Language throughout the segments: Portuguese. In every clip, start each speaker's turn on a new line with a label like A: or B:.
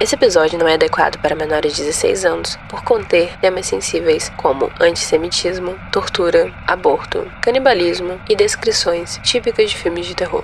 A: Esse episódio não é adequado para menores de 16 anos por conter temas sensíveis como antissemitismo, tortura, aborto, canibalismo e descrições típicas de filmes de terror.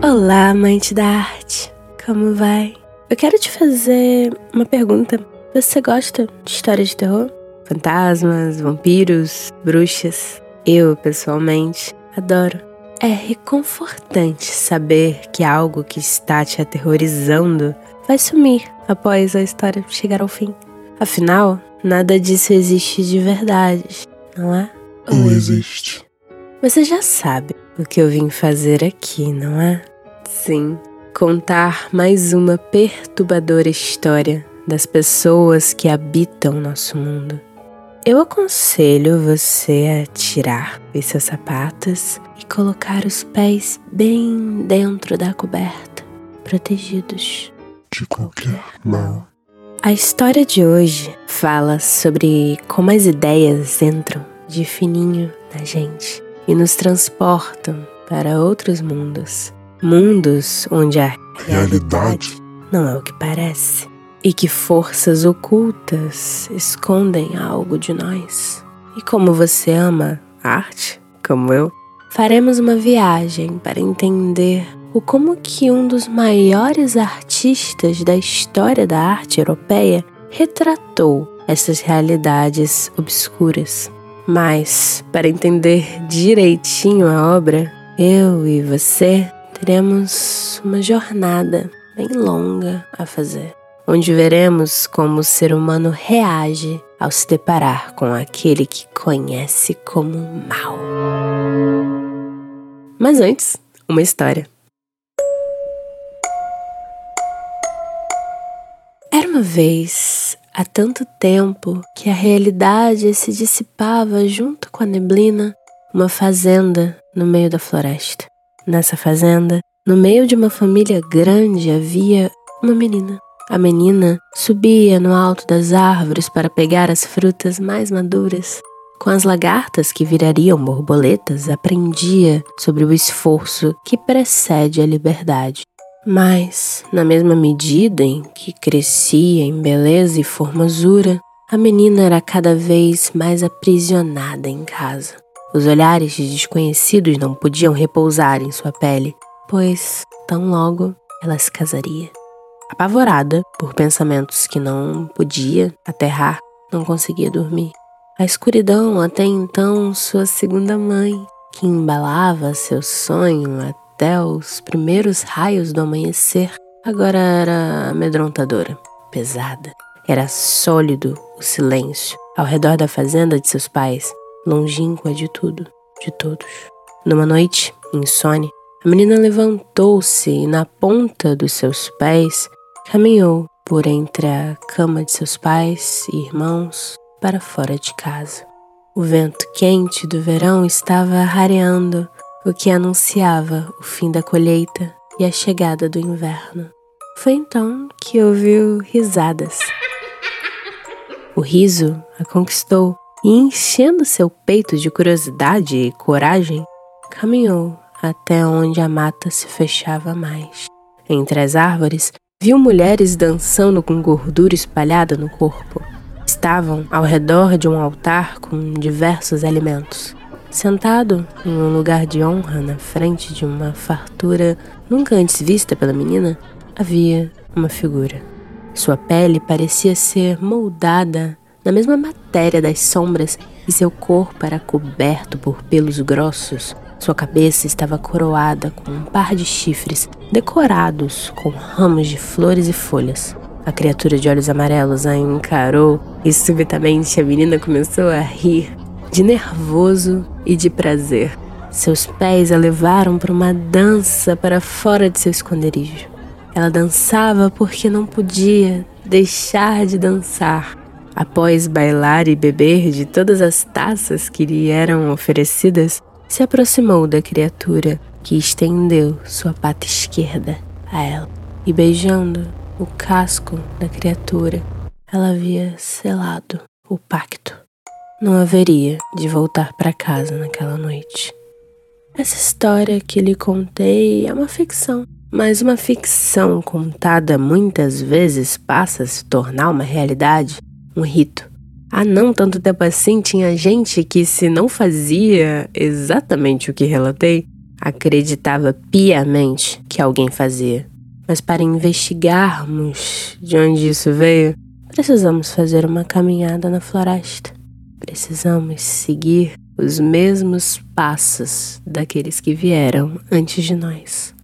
B: Olá, amante da arte. Como vai? Eu quero te fazer uma pergunta. Você gosta de histórias de terror? Fantasmas, vampiros, bruxas? Eu, pessoalmente, adoro. É reconfortante saber que algo que está te aterrorizando vai sumir após a história chegar ao fim. Afinal, nada disso existe de verdade, não é?
C: Ou existe?
B: Você já sabe o que eu vim fazer aqui, não é? Sim, contar mais uma perturbadora história das pessoas que habitam nosso mundo. Eu aconselho você a tirar os seus sapatos e colocar os pés bem dentro da coberta, protegidos
C: de qualquer mal.
B: A história de hoje fala sobre como as ideias entram de fininho na gente e nos transportam para outros mundos mundos onde a realidade não é o que parece e que forças ocultas escondem algo de nós. E como você ama arte, como eu, faremos uma viagem para entender o como que um dos maiores artistas da história da arte europeia retratou essas realidades obscuras. Mas, para entender direitinho a obra, eu e você teremos uma jornada bem longa a fazer, onde veremos como o ser humano reage ao se deparar com aquele que conhece como mal. Mas antes, uma história. Era uma vez, há tanto tempo, que a realidade se dissipava junto com a neblina, uma fazenda no meio da floresta. Nessa fazenda, no meio de uma família grande, havia uma menina. A menina subia no alto das árvores para pegar as frutas mais maduras. Com as lagartas que virariam borboletas, aprendia sobre o esforço que precede a liberdade. Mas, na mesma medida em que crescia em beleza e formosura, a menina era cada vez mais aprisionada em casa. Os olhares de desconhecidos não podiam repousar em sua pele, pois tão logo ela se casaria. Apavorada por pensamentos que não podia aterrar, não conseguia dormir. A escuridão, até então sua segunda mãe, que embalava seu sonho até os primeiros raios do amanhecer, agora era amedrontadora, pesada. Era sólido o silêncio ao redor da fazenda de seus pais, longínqua de tudo, de todos. Numa noite, insone, a menina levantou-se e, na ponta dos seus pés, caminhou por entre a cama de seus pais e irmãos para fora de casa. O vento quente do verão estava rareando, o que anunciava o fim da colheita e a chegada do inverno. Foi então que ouviu risadas. O riso a conquistou e, enchendo seu peito de curiosidade e coragem, caminhou até onde a mata se fechava mais. Entre as árvores, viu mulheres dançando com gordura espalhada no corpo. Estavam ao redor de um altar com diversos alimentos. Sentado em um lugar de honra na frente de uma fartura nunca antes vista pela menina, havia uma figura. Sua pele parecia ser moldada na mesma matéria das sombras e seu corpo era coberto por pelos grossos. Sua cabeça estava coroada com um par de chifres decorados com ramos de flores e folhas. A criatura de olhos amarelos a encarou e subitamente a menina começou a rir, de nervoso e de prazer. Seus pés a levaram para uma dança para fora de seu esconderijo. Ela dançava porque não podia deixar de dançar. Após bailar e beber de todas as taças que lhe eram oferecidas, se aproximou da criatura que estendeu sua pata esquerda a ela e, beijando, o casco da criatura, ela havia selado o pacto. Não haveria de voltar para casa naquela noite. Essa história que lhe contei é uma ficção, mas uma ficção contada muitas vezes passa a se tornar uma realidade, um rito. Há não tanto tempo assim tinha gente que, se não fazia exatamente o que relatei, acreditava piamente que alguém fazia. Mas para investigarmos de onde isso veio, precisamos fazer uma caminhada na floresta. Precisamos seguir os mesmos passos daqueles que vieram antes de nós.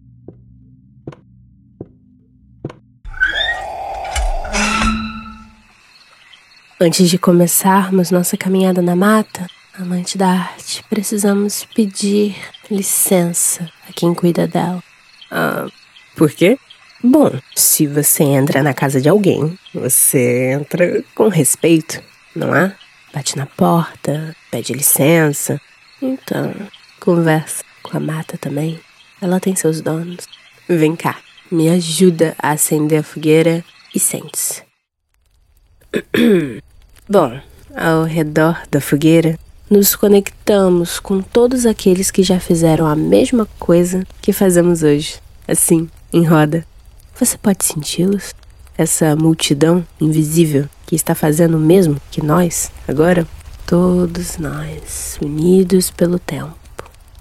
B: Antes de começarmos nossa caminhada na mata, amante da arte, precisamos pedir licença a quem cuida dela.
D: Ah, por quê?
B: Bom, se você entra na casa de alguém, você entra com respeito, não é? Bate na porta, pede licença. Então, conversa com a mata também. Ela tem seus donos. Vem cá, me ajuda a acender a fogueira e sente-se. Bom, ao redor da fogueira, nos conectamos com todos aqueles que já fizeram a mesma coisa que fazemos hoje, assim, em roda. Você pode senti-los? Essa multidão invisível que está fazendo o mesmo que nós agora? Todos nós, unidos pelo tempo.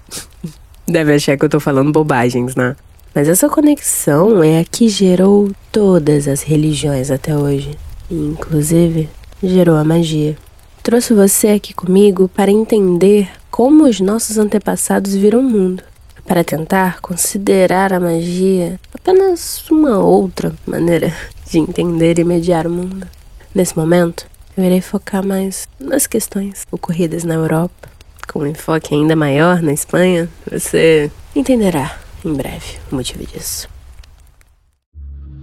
B: Deve achar que eu tô falando bobagens, né? Mas essa conexão é a que gerou todas as religiões até hoje, inclusive gerou a magia. Trouxe você aqui comigo para entender como os nossos antepassados viram o mundo, para tentar considerar a magia apenas uma outra maneira de entender e mediar o mundo. Nesse momento, eu irei focar mais nas questões ocorridas na Europa, com um enfoque ainda maior na Espanha. Você entenderá em breve o motivo disso.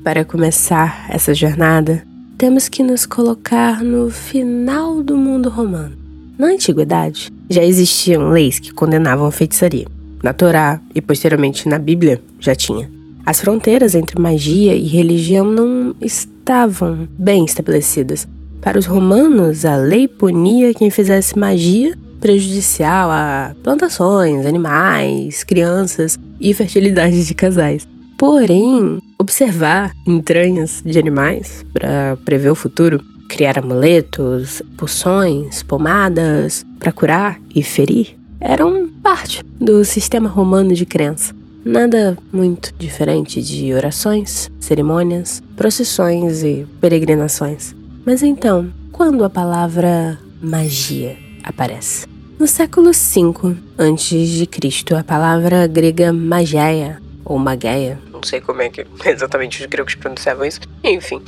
B: Para começar essa jornada, temos que nos colocar no final do mundo romano. Na antiguidade, já existiam leis que condenavam a feitiçaria. Na Torá e posteriormente na Bíblia já tinha. As fronteiras entre magia e religião não estavam bem estabelecidas. Para os romanos, a lei punia quem fizesse magia prejudicial a plantações, animais, crianças e fertilidade de casais. Porém, observar entranhas de animais para prever o futuro, criar amuletos, poções, pomadas para curar e ferir, eram parte do sistema romano de crença. Nada muito diferente de orações, cerimônias, procissões e peregrinações. Mas então, quando a palavra magia aparece? No século V a.C., a palavra grega magia ou mageia
D: não sei como é que exatamente os gregos pronunciavam isso. Enfim.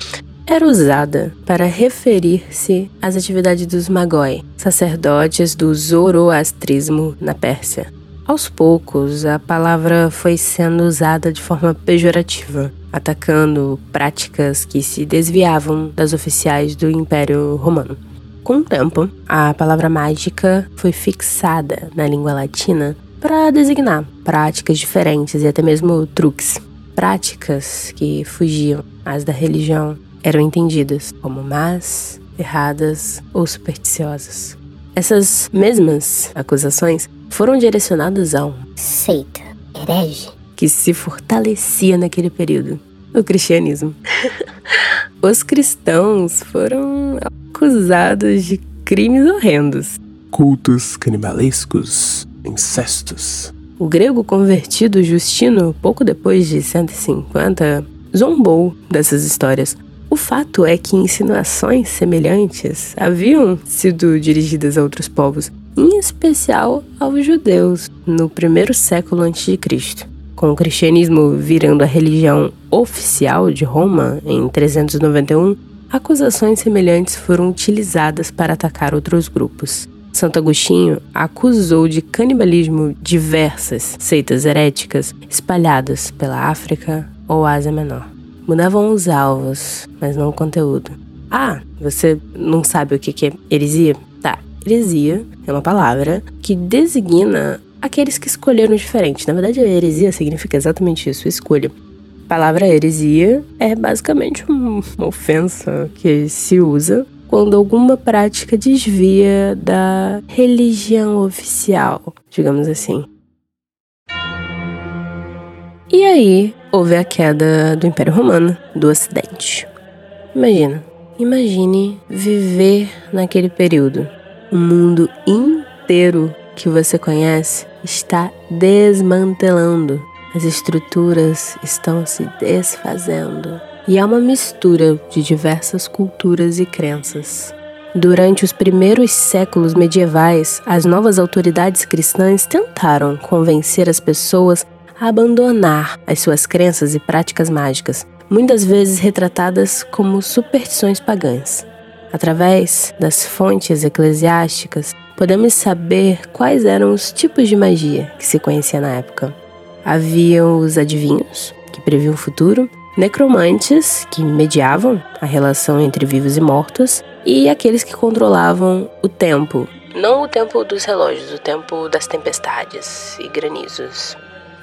B: Era usada para referir-se às atividades dos magoi, sacerdotes do zoroastrismo na Pérsia. Aos poucos, a palavra foi sendo usada de forma pejorativa, atacando práticas que se desviavam das oficiais do Império Romano. Com o tempo, a palavra mágica foi fixada na língua latina para designar práticas diferentes e até mesmo truques práticas que fugiam às da religião eram entendidas como más, erradas ou supersticiosas. Essas mesmas acusações foram direcionadas a um
E: seita, herege,
B: que se fortalecia naquele período, o cristianismo. Os cristãos foram acusados de crimes horrendos.
C: Cultos canibalescos, incestos,
B: o grego convertido Justino, pouco depois de 150, zombou dessas histórias. O fato é que insinuações semelhantes haviam sido dirigidas a outros povos, em especial aos judeus, no primeiro século a.C. Com o cristianismo virando a religião oficial de Roma em 391, acusações semelhantes foram utilizadas para atacar outros grupos. Santo Agostinho acusou de canibalismo diversas seitas heréticas espalhadas pela África ou Ásia Menor. Mudavam os alvos, mas não o conteúdo. Ah, você não sabe o que é heresia? Tá, heresia é uma palavra que designa aqueles que escolheram diferente. Na verdade, a heresia significa exatamente isso, escolha. palavra heresia é basicamente uma ofensa que se usa quando alguma prática desvia da religião oficial, digamos assim. E aí houve a queda do Império Romano, do Ocidente. Imagina, imagine viver naquele período. O mundo inteiro que você conhece está desmantelando. As estruturas estão se desfazendo. E há uma mistura de diversas culturas e crenças. Durante os primeiros séculos medievais, as novas autoridades cristãs tentaram convencer as pessoas a abandonar as suas crenças e práticas mágicas, muitas vezes retratadas como superstições pagãs. Através das fontes eclesiásticas, podemos saber quais eram os tipos de magia que se conhecia na época. Havia os adivinhos, que previam o futuro, necromantes, que mediavam a relação entre vivos e mortos, e aqueles que controlavam o tempo.
A: Não o tempo dos relógios, o tempo das tempestades e granizos.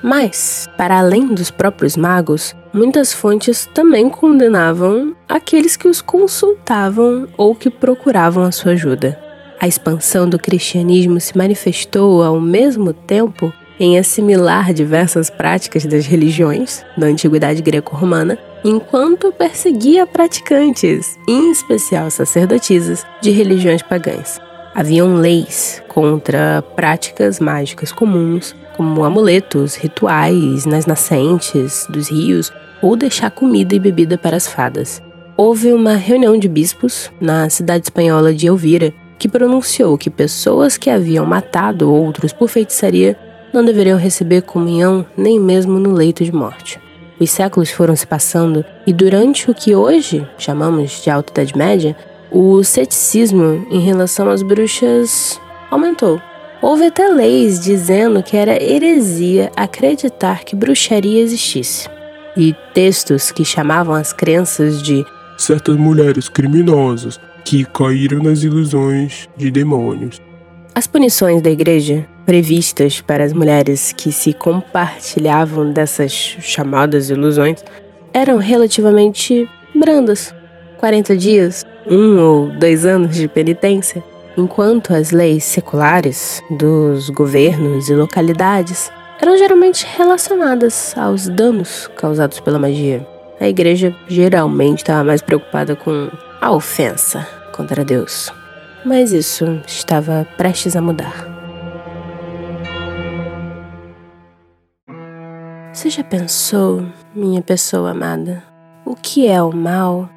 B: Mas, para além dos próprios magos, muitas fontes também condenavam aqueles que os consultavam ou que procuravam a sua ajuda. A expansão do cristianismo se manifestou ao mesmo tempo em assimilar diversas práticas das religiões da antiguidade greco-romana, enquanto perseguia praticantes, em especial sacerdotisas, de religiões pagãs. Haviam leis contra práticas mágicas comuns, como amuletos, rituais nas nascentes dos rios ou deixar comida e bebida para as fadas. Houve uma reunião de bispos na cidade espanhola de Elvira que pronunciou que pessoas que haviam matado outros por feitiçaria não deveriam receber comunhão nem mesmo no leito de morte. Os séculos foram se passando e durante o que hoje chamamos de Alta Idade Média, o ceticismo em relação às bruxas aumentou. Houve até leis dizendo que era heresia acreditar que bruxaria existisse. E textos que chamavam as crenças de
C: certas mulheres criminosas que caíram nas ilusões de demônios.
B: As punições da igreja previstas para as mulheres que se compartilhavam dessas chamadas ilusões eram relativamente brandas. 40 dias, um ou dois anos de penitência enquanto as leis seculares dos governos e localidades eram geralmente relacionadas aos danos causados pela magia. A igreja geralmente estava mais preocupada com a ofensa contra Deus. Mas isso estava prestes a mudar. Você já pensou, minha pessoa amada, o que é o mal?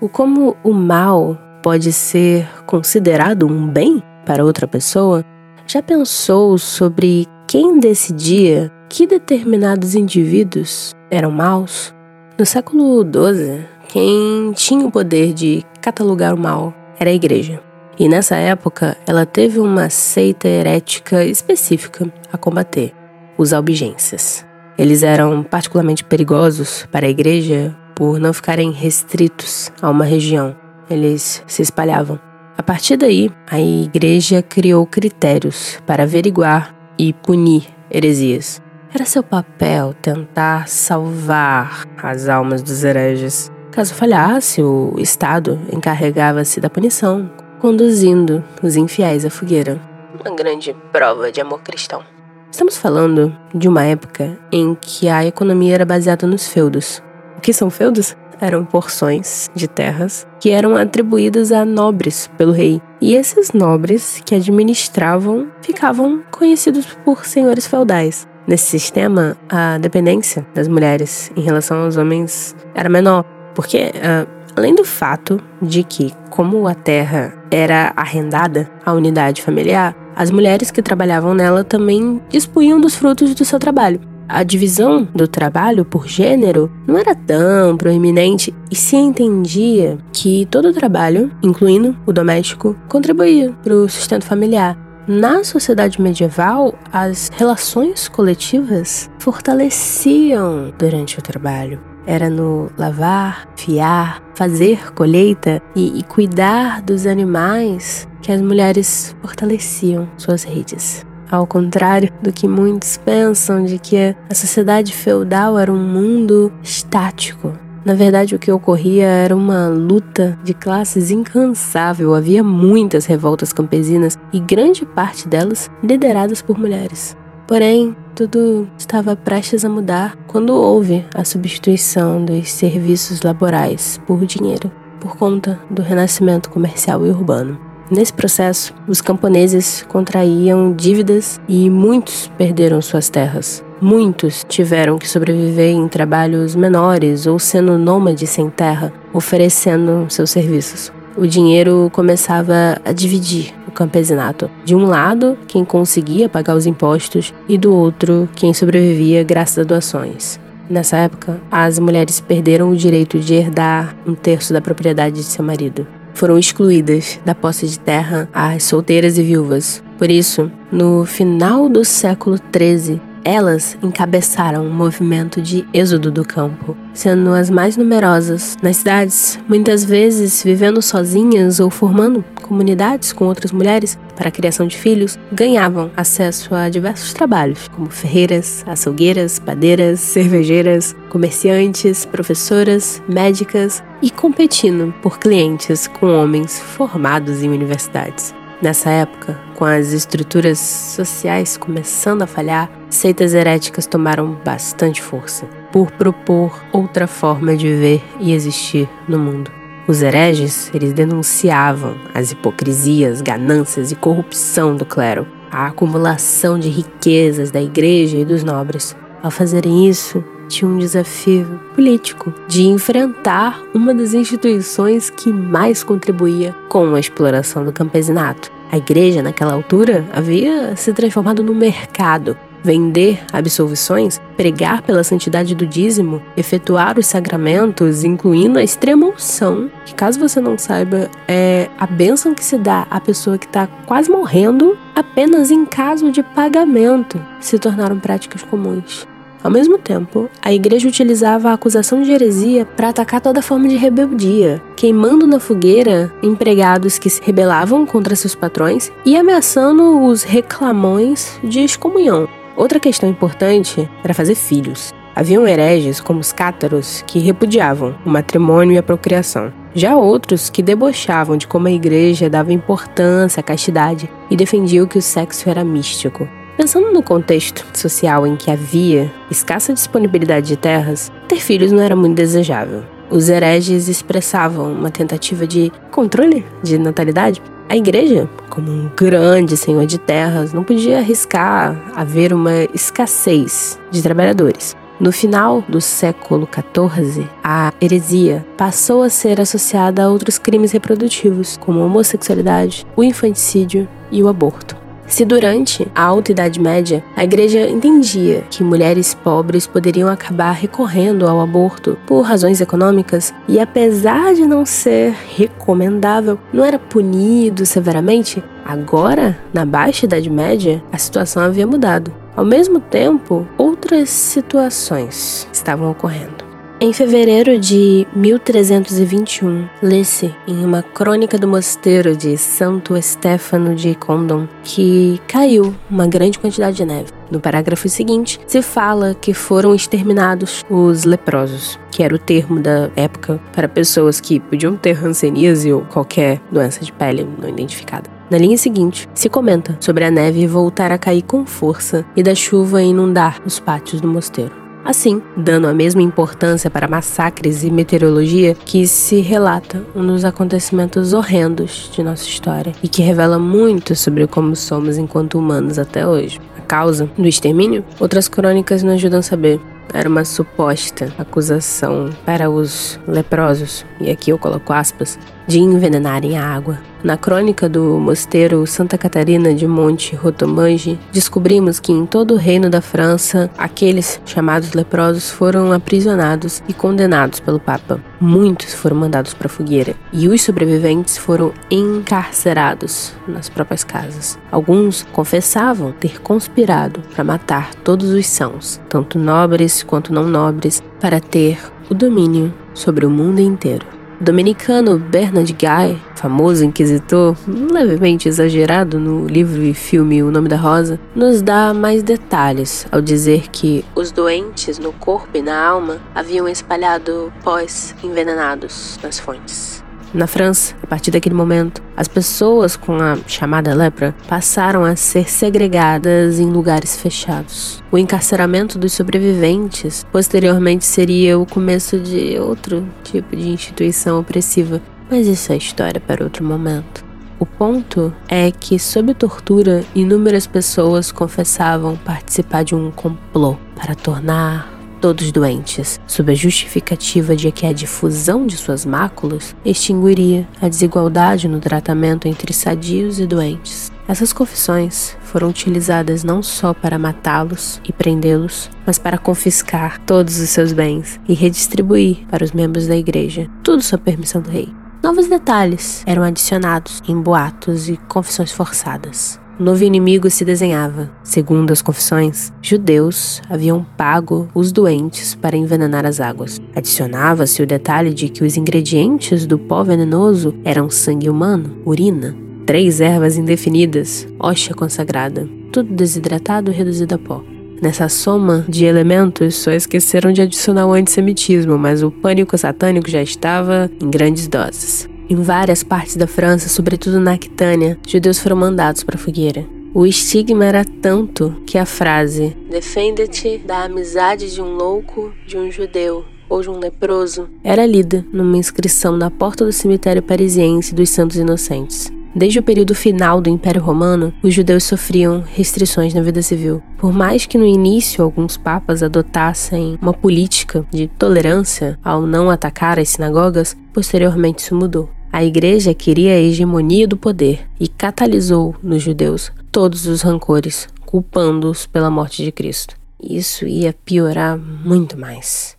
B: O como o mal pode ser considerado um bem para outra pessoa? Já pensou sobre quem decidia que determinados indivíduos eram maus? No século XII, quem tinha o poder de catalogar o mal era a igreja. E nessa época, ela teve uma seita herética específica a combater: os albigenses. Eles eram particularmente perigosos para a igreja por não ficarem restritos a uma região eles se espalhavam. A partir daí, a igreja criou critérios para averiguar e punir heresias. Era seu papel tentar salvar as almas dos hereges. Caso falhasse, o Estado encarregava-se da punição, conduzindo os infiéis à fogueira.
A: Uma grande prova de amor cristão.
B: Estamos falando de uma época em que a economia era baseada nos feudos. O que são feudos? eram porções de terras que eram atribuídas a nobres pelo rei. E esses nobres que administravam ficavam conhecidos por senhores feudais. Nesse sistema, a dependência das mulheres em relação aos homens era menor, porque uh, além do fato de que, como a terra era arrendada à unidade familiar, as mulheres que trabalhavam nela também dispunham dos frutos do seu trabalho a divisão do trabalho por gênero não era tão proeminente e se entendia que todo o trabalho, incluindo o doméstico, contribuía para o sustento familiar. Na sociedade medieval, as relações coletivas fortaleciam durante o trabalho. Era no lavar, fiar, fazer colheita e, e cuidar dos animais que as mulheres fortaleciam suas redes. Ao contrário do que muitos pensam de que a sociedade feudal era um mundo estático, na verdade, o que ocorria era uma luta de classes incansável. Havia muitas revoltas campesinas e grande parte delas lideradas por mulheres. Porém, tudo estava prestes a mudar quando houve a substituição dos serviços laborais por dinheiro, por conta do renascimento comercial e urbano. Nesse processo, os camponeses contraíam dívidas e muitos perderam suas terras. Muitos tiveram que sobreviver em trabalhos menores ou sendo nômades sem terra, oferecendo seus serviços. O dinheiro começava a dividir o campesinato. De um lado, quem conseguia pagar os impostos, e do outro, quem sobrevivia graças a doações. Nessa época, as mulheres perderam o direito de herdar um terço da propriedade de seu marido. Foram excluídas da posse de terra as solteiras e viúvas. Por isso, no final do século XIII, elas encabeçaram um movimento de êxodo do campo, sendo as mais numerosas nas cidades, muitas vezes vivendo sozinhas ou formando comunidades com outras mulheres para a criação de filhos, ganhavam acesso a diversos trabalhos, como ferreiras, açougueiras, padeiras, cervejeiras, comerciantes, professoras, médicas e competindo por clientes com homens formados em universidades. Nessa época, com as estruturas sociais começando a falhar, seitas heréticas tomaram bastante força por propor outra forma de viver e existir no mundo. Os hereges, eles denunciavam as hipocrisias, ganâncias e corrupção do clero, a acumulação de riquezas da igreja e dos nobres. Ao fazerem isso, tinha um desafio político de enfrentar uma das instituições que mais contribuía com a exploração do campesinato. A igreja, naquela altura, havia se transformado no mercado. Vender absolvições, pregar pela santidade do dízimo, efetuar os sacramentos, incluindo a extrema unção, que caso você não saiba, é a bênção que se dá à pessoa que está quase morrendo apenas em caso de pagamento, se tornaram práticas comuns. Ao mesmo tempo, a igreja utilizava a acusação de heresia para atacar toda forma de rebeldia, queimando na fogueira empregados que se rebelavam contra seus patrões e ameaçando os reclamões de excomunhão. Outra questão importante era fazer filhos. Haviam hereges, como os cátaros, que repudiavam o matrimônio e a procriação. Já outros que debochavam de como a igreja dava importância à castidade e defendiam que o sexo era místico. Pensando no contexto social em que havia escassa disponibilidade de terras, ter filhos não era muito desejável. Os hereges expressavam uma tentativa de controle de natalidade. A igreja, como um grande senhor de terras, não podia arriscar haver uma escassez de trabalhadores. No final do século XIV, a heresia passou a ser associada a outros crimes reprodutivos, como a homossexualidade, o infanticídio e o aborto. Se durante a Alta Idade Média a igreja entendia que mulheres pobres poderiam acabar recorrendo ao aborto por razões econômicas e, apesar de não ser recomendável, não era punido severamente, agora, na Baixa Idade Média, a situação havia mudado. Ao mesmo tempo, outras situações estavam ocorrendo. Em fevereiro de 1321, lê-se em uma crônica do mosteiro de Santo Estéfano de Condom que caiu uma grande quantidade de neve. No parágrafo seguinte, se fala que foram exterminados os leprosos, que era o termo da época para pessoas que podiam ter hanseníase ou qualquer doença de pele não identificada. Na linha seguinte, se comenta sobre a neve voltar a cair com força e da chuva inundar os pátios do mosteiro. Assim, dando a mesma importância para massacres e meteorologia que se relata um dos acontecimentos horrendos de nossa história e que revela muito sobre como somos enquanto humanos até hoje. A causa do extermínio? Outras crônicas nos ajudam a saber era uma suposta acusação para os leprosos, e aqui eu coloco aspas, de envenenarem a água. Na crônica do mosteiro Santa Catarina de Monte Rotomange, descobrimos que em todo o reino da França, aqueles chamados leprosos foram aprisionados e condenados pelo Papa. Muitos foram mandados para a fogueira e os sobreviventes foram encarcerados nas próprias casas. Alguns confessavam ter conspirado para matar todos os sãos, tanto nobres quanto não nobres, para ter o domínio sobre o mundo inteiro. O dominicano Bernard Guy, famoso inquisitor, levemente exagerado no livro e filme O Nome da Rosa, nos dá mais detalhes ao dizer que os doentes no corpo e na alma haviam espalhado pós envenenados nas fontes. Na França, a partir daquele momento, as pessoas com a chamada lepra passaram a ser segregadas em lugares fechados. O encarceramento dos sobreviventes posteriormente seria o começo de outro tipo de instituição opressiva, mas isso é história para outro momento. O ponto é que, sob tortura, inúmeras pessoas confessavam participar de um complô para tornar todos doentes, sob a justificativa de que a difusão de suas máculas extinguiria a desigualdade no tratamento entre sadios e doentes. Essas confissões foram utilizadas não só para matá-los e prendê-los, mas para confiscar todos os seus bens e redistribuir para os membros da igreja, tudo sob permissão do rei. Novos detalhes eram adicionados em boatos e confissões forçadas. Novo inimigo se desenhava. Segundo as confissões, judeus haviam pago os doentes para envenenar as águas. Adicionava-se o detalhe de que os ingredientes do pó venenoso eram sangue humano, urina, três ervas indefinidas, hóstia consagrada, tudo desidratado e reduzido a pó. Nessa soma de elementos, só esqueceram de adicionar o antissemitismo, mas o pânico satânico já estava em grandes doses. Em várias partes da França, sobretudo na Aquitânia, judeus foram mandados para a fogueira. O estigma era tanto que a frase Defende-te da amizade de um louco, de um judeu ou de um leproso era lida numa inscrição na porta do cemitério parisiense dos Santos Inocentes. Desde o período final do Império Romano, os judeus sofriam restrições na vida civil. Por mais que no início alguns papas adotassem uma política de tolerância ao não atacar as sinagogas, posteriormente isso mudou. A igreja queria a hegemonia do poder e catalisou nos judeus todos os rancores, culpando-os pela morte de Cristo. Isso ia piorar muito mais.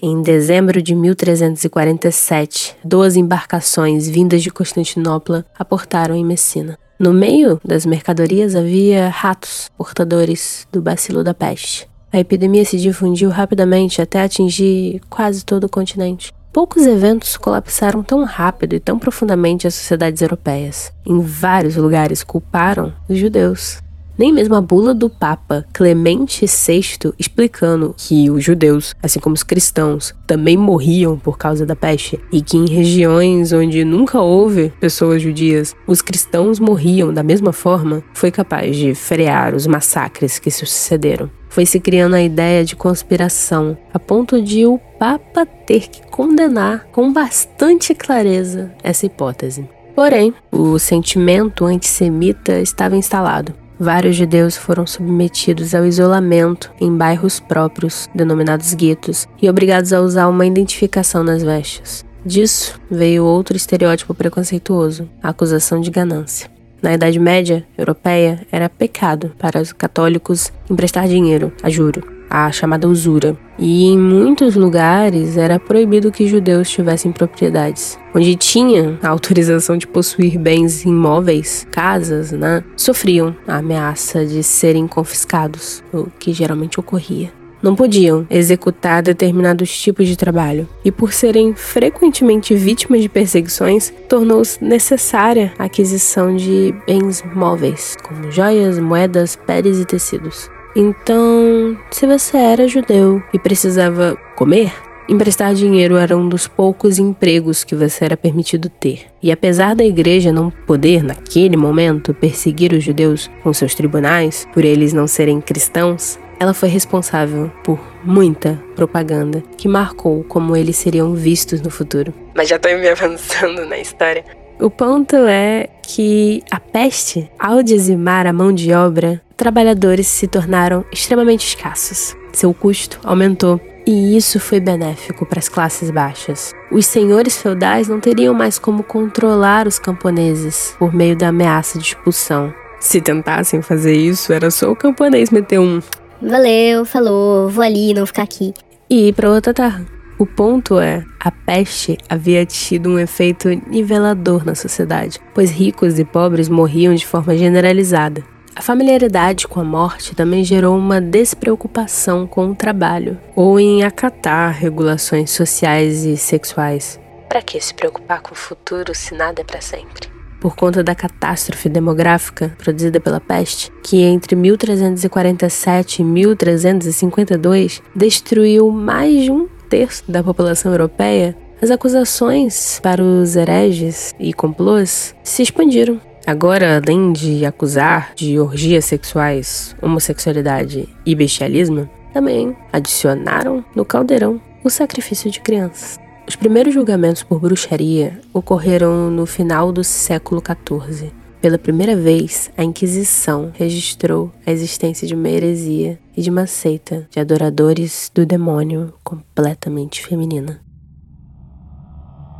B: Em dezembro de 1347, duas embarcações vindas de Constantinopla aportaram em Messina. No meio das mercadorias havia ratos, portadores do bacilo da peste. A epidemia se difundiu rapidamente até atingir quase todo o continente. Poucos eventos colapsaram tão rápido e tão profundamente as sociedades europeias. Em vários lugares culparam os judeus. Nem mesmo a bula do Papa Clemente VI explicando que os judeus, assim como os cristãos, também morriam por causa da peste e que em regiões onde nunca houve pessoas judias, os cristãos morriam da mesma forma, foi capaz de frear os massacres que se sucederam foi se criando a ideia de conspiração, a ponto de o Papa ter que condenar com bastante clareza essa hipótese. Porém, o sentimento antissemita estava instalado. Vários judeus foram submetidos ao isolamento em bairros próprios, denominados guetos, e obrigados a usar uma identificação nas vestes. Disso veio outro estereótipo preconceituoso, a acusação de ganância. Na Idade Média europeia, era pecado para os católicos emprestar dinheiro a juro, a chamada usura. E em muitos lugares era proibido que judeus tivessem propriedades. Onde tinha a autorização de possuir bens imóveis, casas, né, sofriam a ameaça de serem confiscados, o que geralmente ocorria não podiam executar determinados tipos de trabalho, e por serem frequentemente vítimas de perseguições, tornou-se necessária a aquisição de bens móveis, como joias, moedas, peles e tecidos. Então, se você era judeu e precisava comer, Emprestar dinheiro era um dos poucos empregos que você era permitido ter. E apesar da igreja não poder, naquele momento, perseguir os judeus com seus tribunais, por eles não serem cristãos, ela foi responsável por muita propaganda que marcou como eles seriam vistos no futuro.
D: Mas já tô me avançando na história.
B: O ponto é que a peste, ao dizimar a mão de obra, trabalhadores se tornaram extremamente escassos. Seu custo aumentou e isso foi benéfico para as classes baixas. Os senhores feudais não teriam mais como controlar os camponeses por meio da ameaça de expulsão. Se tentassem fazer isso, era só o camponês meter um
E: Valeu, falou, vou ali, não ficar aqui.
B: E ir para outra terra. O ponto é, a peste havia tido um efeito nivelador na sociedade, pois ricos e pobres morriam de forma generalizada. A familiaridade com a morte também gerou uma despreocupação com o trabalho ou em acatar regulações sociais e sexuais.
A: Para que se preocupar com o futuro se nada é para sempre?
B: Por conta da catástrofe demográfica produzida pela peste, que entre 1347 e 1352 destruiu mais de um terço da população europeia, as acusações para os hereges e complôs se expandiram. Agora, além de acusar de orgias sexuais, homossexualidade e bestialismo, também adicionaram no caldeirão o sacrifício de crianças. Os primeiros julgamentos por bruxaria ocorreram no final do século XIV. Pela primeira vez, a Inquisição registrou a existência de uma heresia e de uma seita de adoradores do demônio completamente feminina.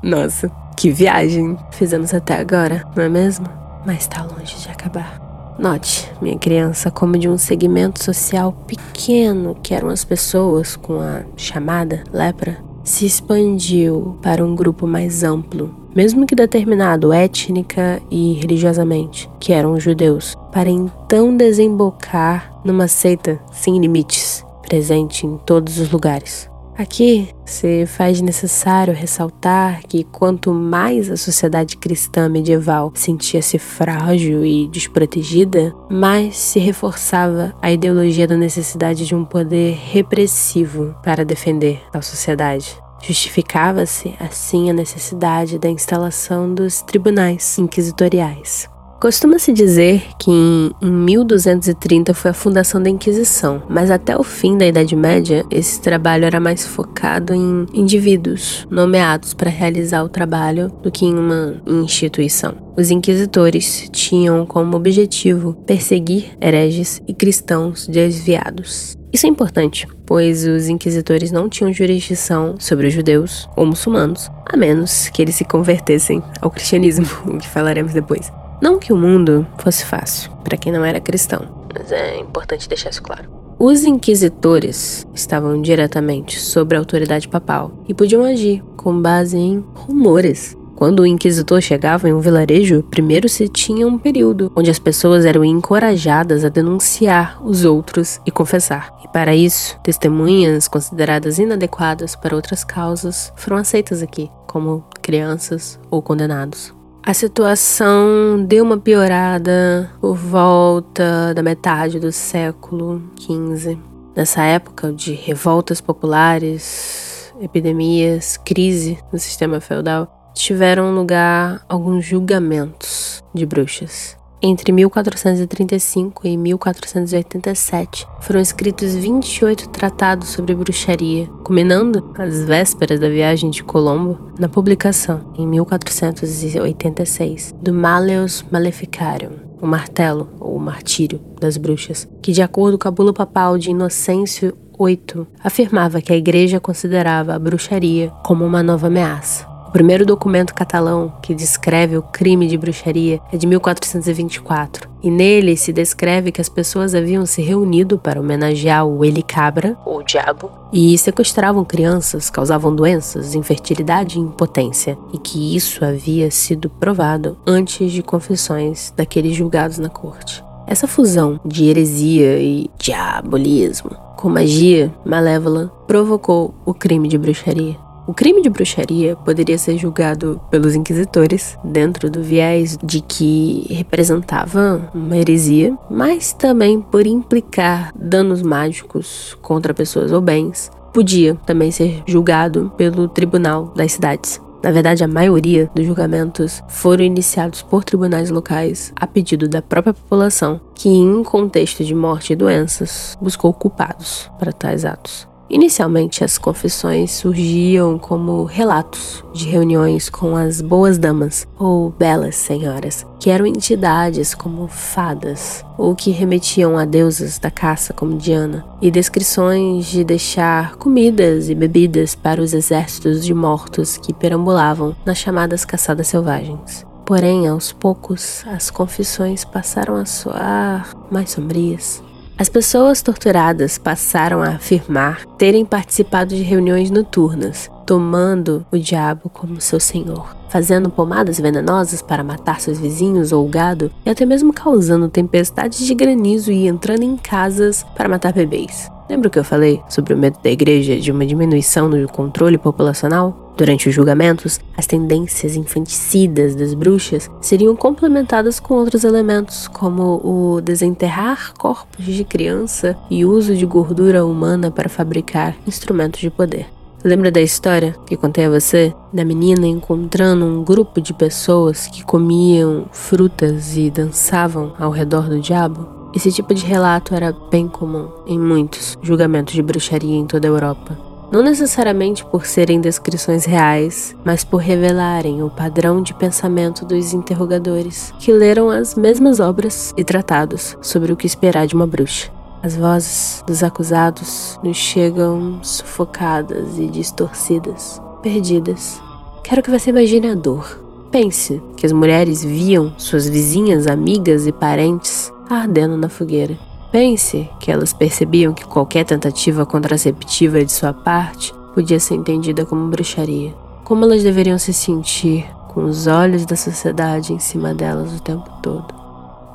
B: Nossa, que viagem fizemos até agora, não é mesmo? Mas está longe de acabar. Note, minha criança, como de um segmento social pequeno que eram as pessoas com a chamada lepra, se expandiu para um grupo mais amplo, mesmo que determinado étnica e religiosamente, que eram os judeus, para então desembocar numa seita sem limites, presente em todos os lugares. Aqui se faz necessário ressaltar que quanto mais a sociedade cristã medieval sentia-se frágil e desprotegida, mais se reforçava a ideologia da necessidade de um poder repressivo para defender a sociedade. Justificava-se, assim, a necessidade da instalação dos tribunais inquisitoriais. Costuma-se dizer que em 1230 foi a fundação da Inquisição, mas até o fim da Idade Média, esse trabalho era mais focado em indivíduos nomeados para realizar o trabalho do que em uma instituição. Os inquisitores tinham como objetivo perseguir hereges e cristãos desviados. Isso é importante, pois os inquisitores não tinham jurisdição sobre os judeus ou muçulmanos, a menos que eles se convertessem ao cristianismo, o que falaremos depois. Não que o mundo fosse fácil para quem não era cristão,
A: mas é importante deixar isso claro.
B: Os inquisitores estavam diretamente sob a autoridade papal e podiam agir com base em rumores. Quando o inquisitor chegava em um vilarejo, primeiro se tinha um período onde as pessoas eram encorajadas a denunciar os outros e confessar. E para isso, testemunhas consideradas inadequadas para outras causas foram aceitas aqui, como crianças ou condenados. A situação deu uma piorada por volta da metade do século XV. Nessa época de revoltas populares, epidemias, crise no sistema feudal, tiveram lugar alguns julgamentos de bruxas. Entre 1435 e 1487 foram escritos 28 tratados sobre bruxaria, culminando às vésperas da viagem de Colombo na publicação, em 1486, do Malleus Maleficarium, o martelo ou o martírio das bruxas, que, de acordo com a bula papal de Inocêncio VIII, afirmava que a igreja considerava a bruxaria como uma nova ameaça primeiro documento catalão que descreve o crime de bruxaria é de 1424, e nele se descreve que as pessoas haviam se reunido para homenagear o Eli Cabra,
A: o diabo,
B: e sequestravam crianças, causavam doenças, infertilidade e impotência, e que isso havia sido provado antes de confissões daqueles julgados na corte. Essa fusão de heresia e diabolismo com magia malévola provocou o crime de bruxaria. O crime de bruxaria poderia ser julgado pelos inquisitores, dentro do viés de que representava uma heresia, mas também por implicar danos mágicos contra pessoas ou bens. Podia também ser julgado pelo tribunal das cidades. Na verdade, a maioria dos julgamentos foram iniciados por tribunais locais a pedido da própria população, que, em contexto de morte e doenças, buscou culpados para tais atos. Inicialmente, as confissões surgiam como relatos de reuniões com as boas damas ou belas senhoras, que eram entidades como fadas ou que remetiam a deusas da caça como Diana, e descrições de deixar comidas e bebidas para os exércitos de mortos que perambulavam nas chamadas caçadas selvagens. Porém, aos poucos, as confissões passaram a soar mais sombrias As pessoas torturadas passaram a afirmar terem participado de reuniões noturnas, tomando o diabo como seu senhor, fazendo pomadas venenosas para matar seus vizinhos ou gado, e até mesmo causando tempestades de granizo e entrando em casas para matar bebês. Lembra que eu falei sobre o medo da igreja de uma diminuição no controle populacional? Durante os julgamentos, as tendências infanticidas das bruxas seriam complementadas com outros elementos, como o desenterrar corpos de criança e uso de gordura humana para fabricar instrumentos de poder. Lembra da história que contei a você? Da menina encontrando um grupo de pessoas que comiam frutas e dançavam ao redor do diabo? Esse tipo de relato era bem comum em muitos julgamentos de bruxaria em toda a Europa. Não necessariamente por serem descrições reais, mas por revelarem o padrão de pensamento dos interrogadores, que leram as mesmas obras e tratados sobre o que esperar de uma bruxa. As vozes dos acusados nos chegam sufocadas e distorcidas, perdidas. Quero que você imagine a dor. Pense que as mulheres viam suas vizinhas, amigas e parentes ardendo na fogueira. Pense que elas percebiam que qualquer tentativa contraceptiva de sua parte podia ser entendida como bruxaria. Como elas deveriam se sentir com os olhos da sociedade em cima delas o tempo todo?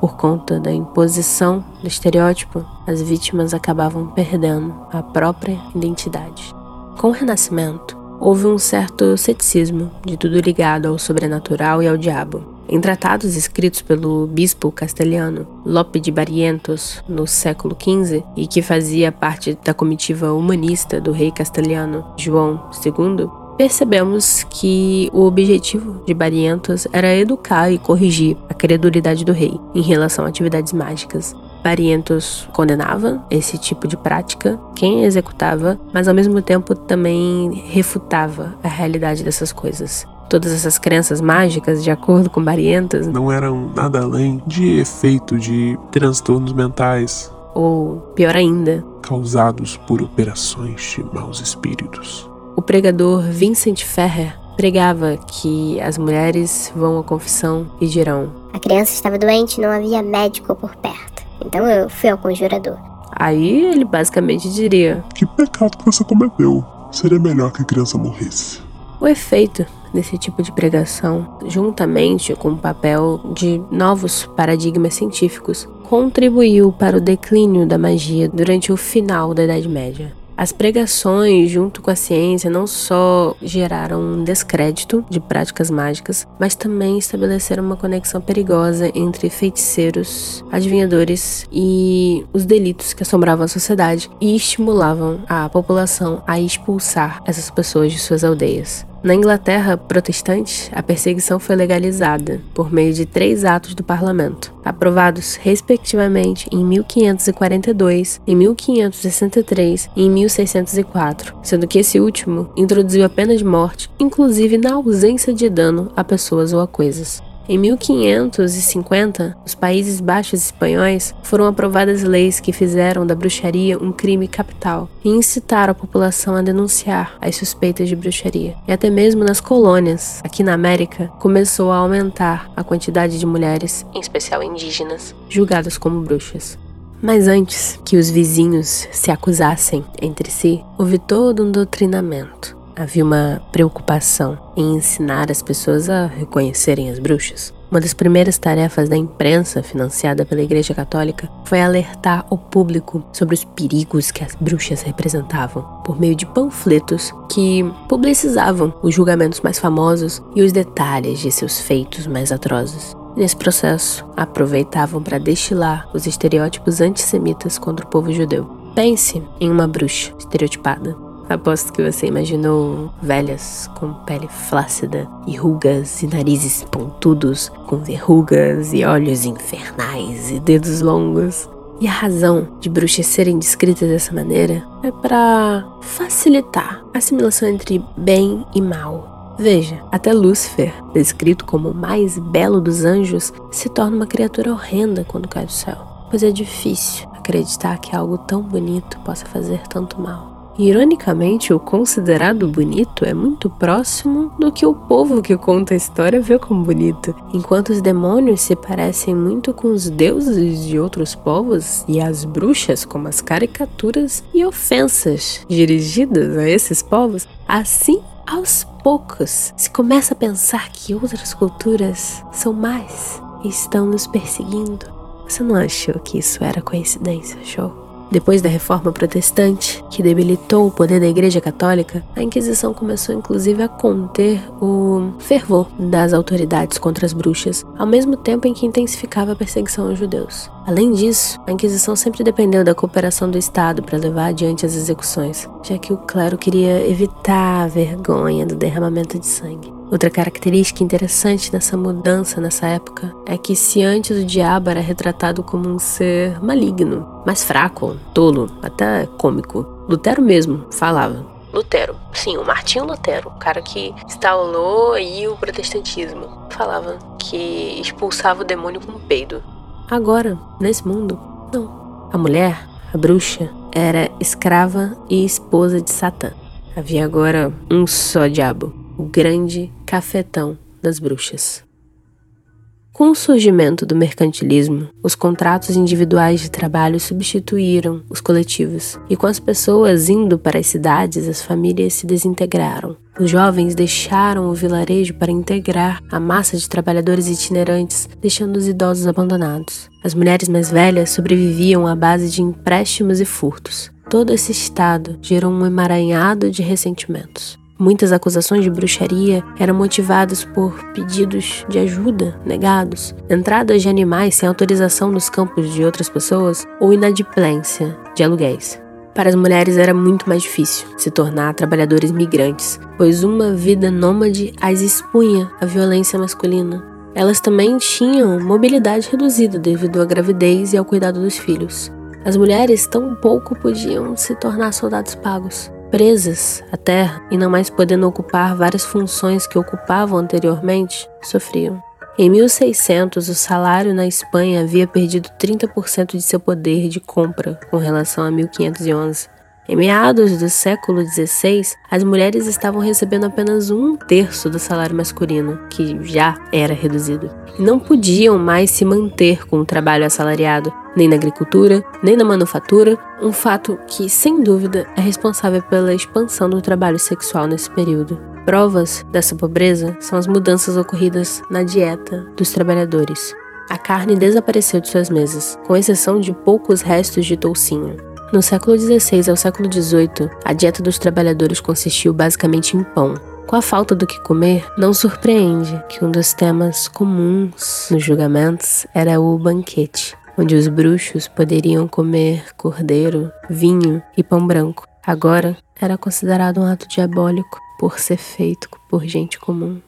B: Por conta da imposição do estereótipo, as vítimas acabavam perdendo a própria identidade. Com o Renascimento, houve um certo ceticismo de tudo ligado ao sobrenatural e ao diabo. Em tratados escritos pelo bispo castelhano Lope de Barrientos no século XV e que fazia parte da comitiva humanista do rei castelhano João II, percebemos que o objetivo de Barrientos era educar e corrigir a credulidade do rei em relação a atividades mágicas. Barrientos condenava esse tipo de prática, quem executava, mas ao mesmo tempo também refutava a realidade dessas coisas. Todas essas crenças mágicas, de acordo com Barrientos,
C: não eram nada além de efeito de transtornos mentais.
B: Ou, pior ainda,
C: causados por operações de maus espíritos.
B: O pregador Vincent Ferrer pregava que as mulheres vão à confissão e dirão:
E: A criança estava doente e não havia médico por perto. Então eu fui ao conjurador.
B: Aí ele basicamente diria:
C: Que pecado que você cometeu. Seria melhor que a criança morresse.
B: O efeito desse tipo de pregação, juntamente com o papel de novos paradigmas científicos, contribuiu para o declínio da magia durante o final da Idade Média. As pregações, junto com a ciência, não só geraram um descrédito de práticas mágicas, mas também estabeleceram uma conexão perigosa entre feiticeiros, adivinhadores e os delitos que assombravam a sociedade e estimulavam a população a expulsar essas pessoas de suas aldeias. Na Inglaterra protestante, a perseguição foi legalizada por meio de três atos do parlamento, aprovados respectivamente em 1542, em 1563 e em 1604, sendo que esse último introduziu a pena de morte, inclusive na ausência de dano a pessoas ou a coisas. Em 1550, os Países Baixos espanhóis foram aprovadas leis que fizeram da bruxaria um crime capital e incitaram a população a denunciar as suspeitas de bruxaria. E até mesmo nas colônias, aqui na América, começou a aumentar a quantidade de mulheres, em especial indígenas, julgadas como bruxas. Mas antes que os vizinhos se acusassem entre si, houve todo um doutrinamento havia uma preocupação em ensinar as pessoas a reconhecerem as bruxas. Uma das primeiras tarefas da imprensa financiada pela Igreja Católica foi alertar o público sobre os perigos que as bruxas representavam, por meio de panfletos que publicizavam os julgamentos mais famosos e os detalhes de seus feitos mais atrozes. Nesse processo, aproveitavam para destilar os estereótipos antissemitas contra o povo judeu. Pense em uma bruxa estereotipada Aposto que você imaginou velhas com pele flácida e rugas e narizes pontudos, com verrugas e olhos infernais e dedos longos. E a razão de bruxas serem descritas dessa maneira é para facilitar a assimilação entre bem e mal. Veja, até Lúcifer, descrito como o mais belo dos anjos, se torna uma criatura horrenda quando cai do céu, pois é difícil acreditar que algo tão bonito possa fazer tanto mal. Ironicamente, o considerado bonito é muito próximo do que o povo que conta a história vê como bonito. Enquanto os demônios se parecem muito com os deuses de outros povos e as bruxas como as caricaturas e ofensas dirigidas a esses povos, assim aos poucos se começa a pensar que outras culturas são mais e estão nos perseguindo. Você não achou que isso era coincidência, show? Depois da reforma protestante, que debilitou o poder da Igreja Católica, a Inquisição começou inclusive a conter o fervor das autoridades contra as bruxas, ao mesmo tempo em que intensificava a perseguição aos judeus. Além disso, a Inquisição sempre dependeu da cooperação do Estado para levar adiante as execuções, já que o clero queria evitar a vergonha do derramamento de sangue. Outra característica interessante dessa mudança nessa época é que se antes o diabo era retratado como um ser maligno, mais fraco, tolo, até cômico, Lutero mesmo falava.
A: Lutero, sim, o Martinho Lutero, o cara que instalou aí o protestantismo, falava que expulsava o demônio com um peido.
B: Agora, nesse mundo, não. A mulher, a bruxa, era escrava e esposa de Satã. Havia agora um só diabo, o grande cafetão das bruxas. Com o surgimento do mercantilismo, os contratos individuais de trabalho substituíram os coletivos, e com as pessoas indo para as cidades, as famílias se desintegraram. Os jovens deixaram o vilarejo para integrar a massa de trabalhadores itinerantes, deixando os idosos abandonados. As mulheres mais velhas sobreviviam à base de empréstimos e furtos. Todo esse estado gerou um emaranhado de ressentimentos. Muitas acusações de bruxaria eram motivadas por pedidos de ajuda negados, entradas de animais sem autorização nos campos de outras pessoas ou inadimplência de aluguéis. Para as mulheres era muito mais difícil se tornar trabalhadores migrantes, pois uma vida nômade as expunha à violência masculina. Elas também tinham mobilidade reduzida devido à gravidez e ao cuidado dos filhos. As mulheres tão pouco podiam se tornar soldados pagos presas à terra e não mais podendo ocupar várias funções que ocupavam anteriormente, sofriam. Em 1600, o salário na Espanha havia perdido 30% de seu poder de compra com relação a 1511. Em meados do século XVI, as mulheres estavam recebendo apenas um terço do salário masculino, que já era reduzido, e não podiam mais se manter com o trabalho assalariado, nem na agricultura, nem na manufatura, um fato que, sem dúvida, é responsável pela expansão do trabalho sexual nesse período. Provas dessa pobreza são as mudanças ocorridas na dieta dos trabalhadores. A carne desapareceu de suas mesas, com exceção de poucos restos de toucinho. No século XVI ao século XVIII, a dieta dos trabalhadores consistiu basicamente em pão. Com a falta do que comer, não surpreende que um dos temas comuns nos julgamentos era o banquete, onde os bruxos poderiam comer cordeiro, vinho e pão branco. Agora era considerado um ato diabólico por ser feito por gente comum.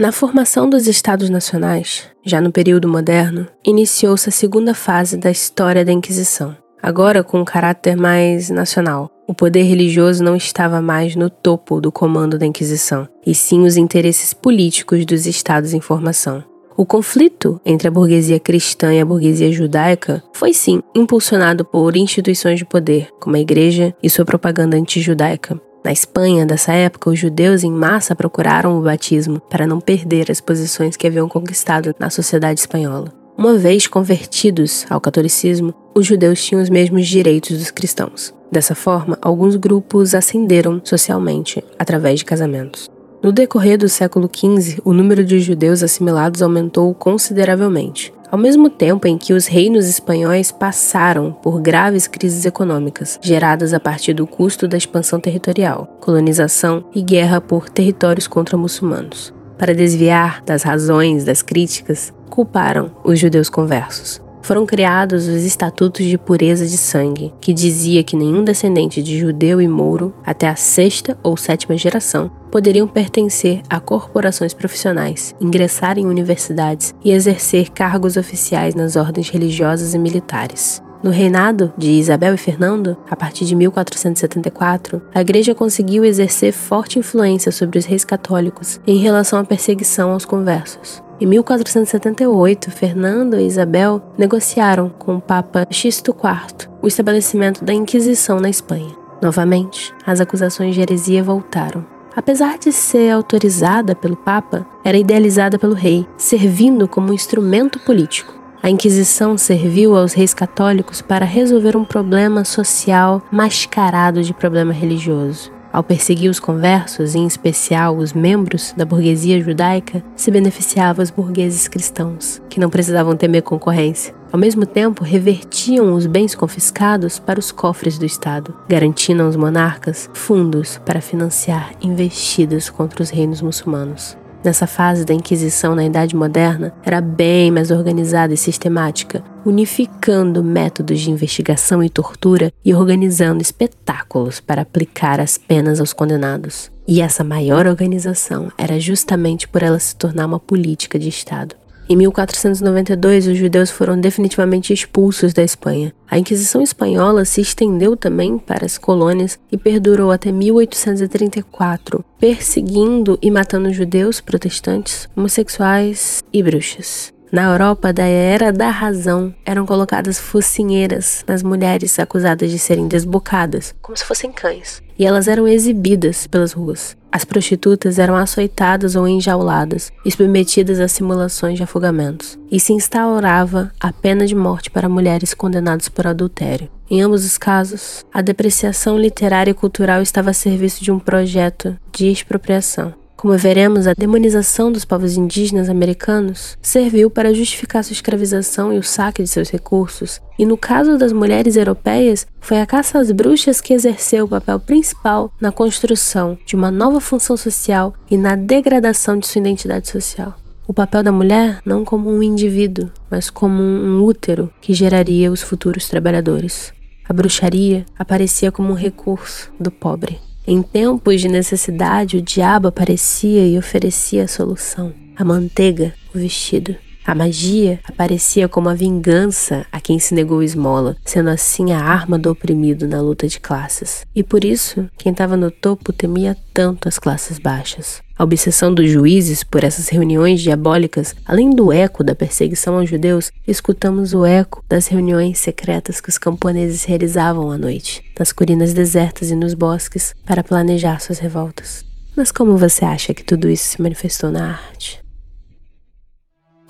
B: Na formação dos Estados Nacionais, já no período moderno, iniciou-se a segunda fase da história da Inquisição, agora com um caráter mais nacional. O poder religioso não estava mais no topo do comando da Inquisição, e sim os interesses políticos dos estados em formação. O conflito entre a burguesia cristã e a burguesia judaica foi sim impulsionado por instituições de poder, como a igreja e sua propaganda anti-judaica. Na Espanha dessa época, os judeus em massa procuraram o batismo para não perder as posições que haviam conquistado na sociedade espanhola. Uma vez convertidos ao catolicismo, os judeus tinham os mesmos direitos dos cristãos. Dessa forma, alguns grupos ascenderam socialmente através de casamentos. No decorrer do século XV, o número de judeus assimilados aumentou consideravelmente ao mesmo tempo em que os reinos espanhóis passaram por graves crises econômicas, geradas a partir do custo da expansão territorial, colonização e guerra por territórios contra muçulmanos. Para desviar das razões das críticas, culparam os judeus conversos foram criados os Estatutos de Pureza de Sangue, que dizia que nenhum descendente de judeu e mouro, até a sexta ou sétima geração, poderiam pertencer a corporações profissionais, ingressar em universidades e exercer cargos oficiais nas ordens religiosas e militares. No reinado de Isabel e Fernando, a partir de 1474, a Igreja conseguiu exercer forte influência sobre os reis católicos em relação à perseguição aos conversos. Em 1478, Fernando e Isabel negociaram com o Papa Xisto IV o estabelecimento da Inquisição na Espanha. Novamente, as acusações de heresia voltaram. Apesar de ser autorizada pelo Papa, era idealizada pelo rei, servindo como instrumento político. A Inquisição serviu aos reis católicos para resolver um problema social mascarado de problema religioso. Ao perseguir os conversos, em especial os membros da burguesia judaica, se beneficiava os burgueses cristãos, que não precisavam temer concorrência. Ao mesmo tempo, revertiam os bens confiscados para os cofres do Estado, garantindo aos monarcas fundos para financiar investidas contra os reinos muçulmanos. Nessa fase da Inquisição na Idade Moderna, era bem mais organizada e sistemática, unificando métodos de investigação e tortura e organizando espetáculos para aplicar as penas aos condenados. E essa maior organização era justamente por ela se tornar uma política de Estado. Em 1492, os judeus foram definitivamente expulsos da Espanha. A Inquisição espanhola se estendeu também para as colônias e perdurou até 1834, perseguindo e matando judeus, protestantes, homossexuais e bruxas. Na Europa da Era da Razão, eram colocadas focinheiras nas mulheres acusadas de serem desbocadas, como se fossem cães, e elas eram exibidas pelas ruas. As prostitutas eram açoitadas ou enjauladas e submetidas a simulações de afogamentos, e se instaurava a pena de morte para mulheres condenadas por adultério. Em ambos os casos, a depreciação literária e cultural estava a serviço de um projeto de expropriação. Como veremos, a demonização dos povos indígenas americanos serviu para justificar sua escravização e o saque de seus recursos, e no caso das mulheres europeias, foi a caça às bruxas que exerceu o papel principal na construção de uma nova função social e na degradação de sua identidade social. O papel da mulher não como um indivíduo, mas como um útero que geraria os futuros trabalhadores. A bruxaria aparecia como um recurso do pobre. Em tempos de necessidade, o diabo aparecia e oferecia a solução: a manteiga, o vestido. A magia aparecia como a vingança a quem se negou esmola, sendo assim a arma do oprimido na luta de classes. E por isso, quem estava no topo temia tanto as classes baixas. A obsessão dos juízes por essas reuniões diabólicas, além do eco da perseguição aos judeus, escutamos o eco das reuniões secretas que os camponeses realizavam à noite, nas colinas desertas e nos bosques, para planejar suas revoltas. Mas como você acha que tudo isso se manifestou na arte?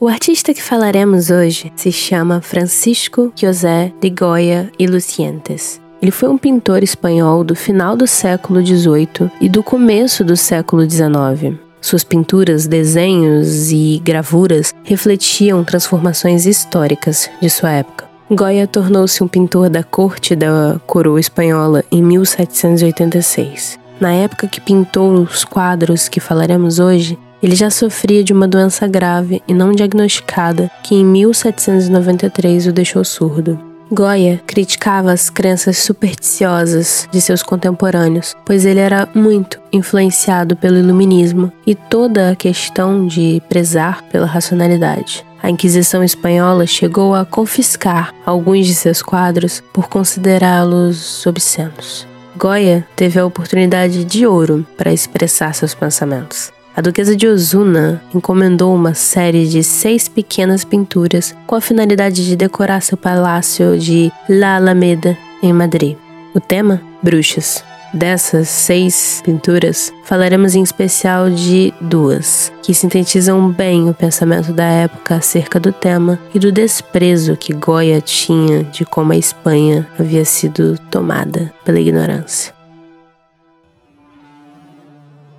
B: O artista que falaremos hoje se chama Francisco José de Goya e Lucientes. Ele foi um pintor espanhol do final do século XVIII e do começo do século XIX. Suas pinturas, desenhos e gravuras refletiam transformações históricas de sua época. Goya tornou-se um pintor da corte da coroa espanhola em 1786. Na época que pintou os quadros que falaremos hoje, ele já sofria de uma doença grave e não diagnosticada que em 1793 o deixou surdo. Goya criticava as crenças supersticiosas de seus contemporâneos, pois ele era muito influenciado pelo iluminismo e toda a questão de prezar pela racionalidade. A Inquisição espanhola chegou a confiscar alguns de seus quadros por considerá-los obscenos. Goya teve a oportunidade de ouro para expressar seus pensamentos. A duquesa de Osuna encomendou uma série de seis pequenas pinturas com a finalidade de decorar seu palácio de La Alameda, em Madrid. O tema? Bruxas. Dessas seis pinturas, falaremos em especial de duas, que sintetizam bem o pensamento da época acerca do tema e do desprezo que Goya tinha de como a Espanha havia sido tomada pela ignorância.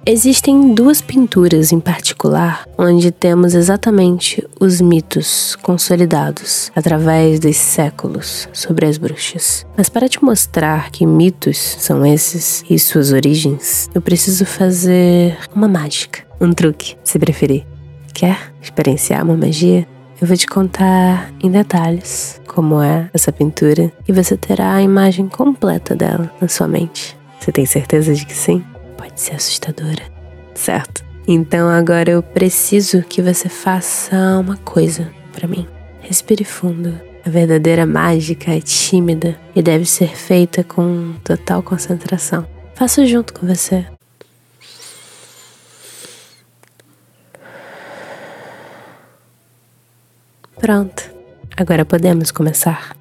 B: Existem duas pinturas em particular onde temos exatamente os mitos consolidados através dos séculos sobre as bruxas. Mas para te mostrar que mitos são esses e suas origens, eu preciso fazer uma mágica, um truque, se preferir. Quer experienciar uma magia? Eu vou te contar em detalhes como é essa pintura e você terá a imagem completa dela na sua mente. Você tem certeza de que sim? Pode ser assustadora, certo? Então agora eu preciso que você faça uma coisa para mim. Respire fundo. A verdadeira mágica é tímida e deve ser feita com total concentração. Faço junto com você. Pronto, agora podemos começar.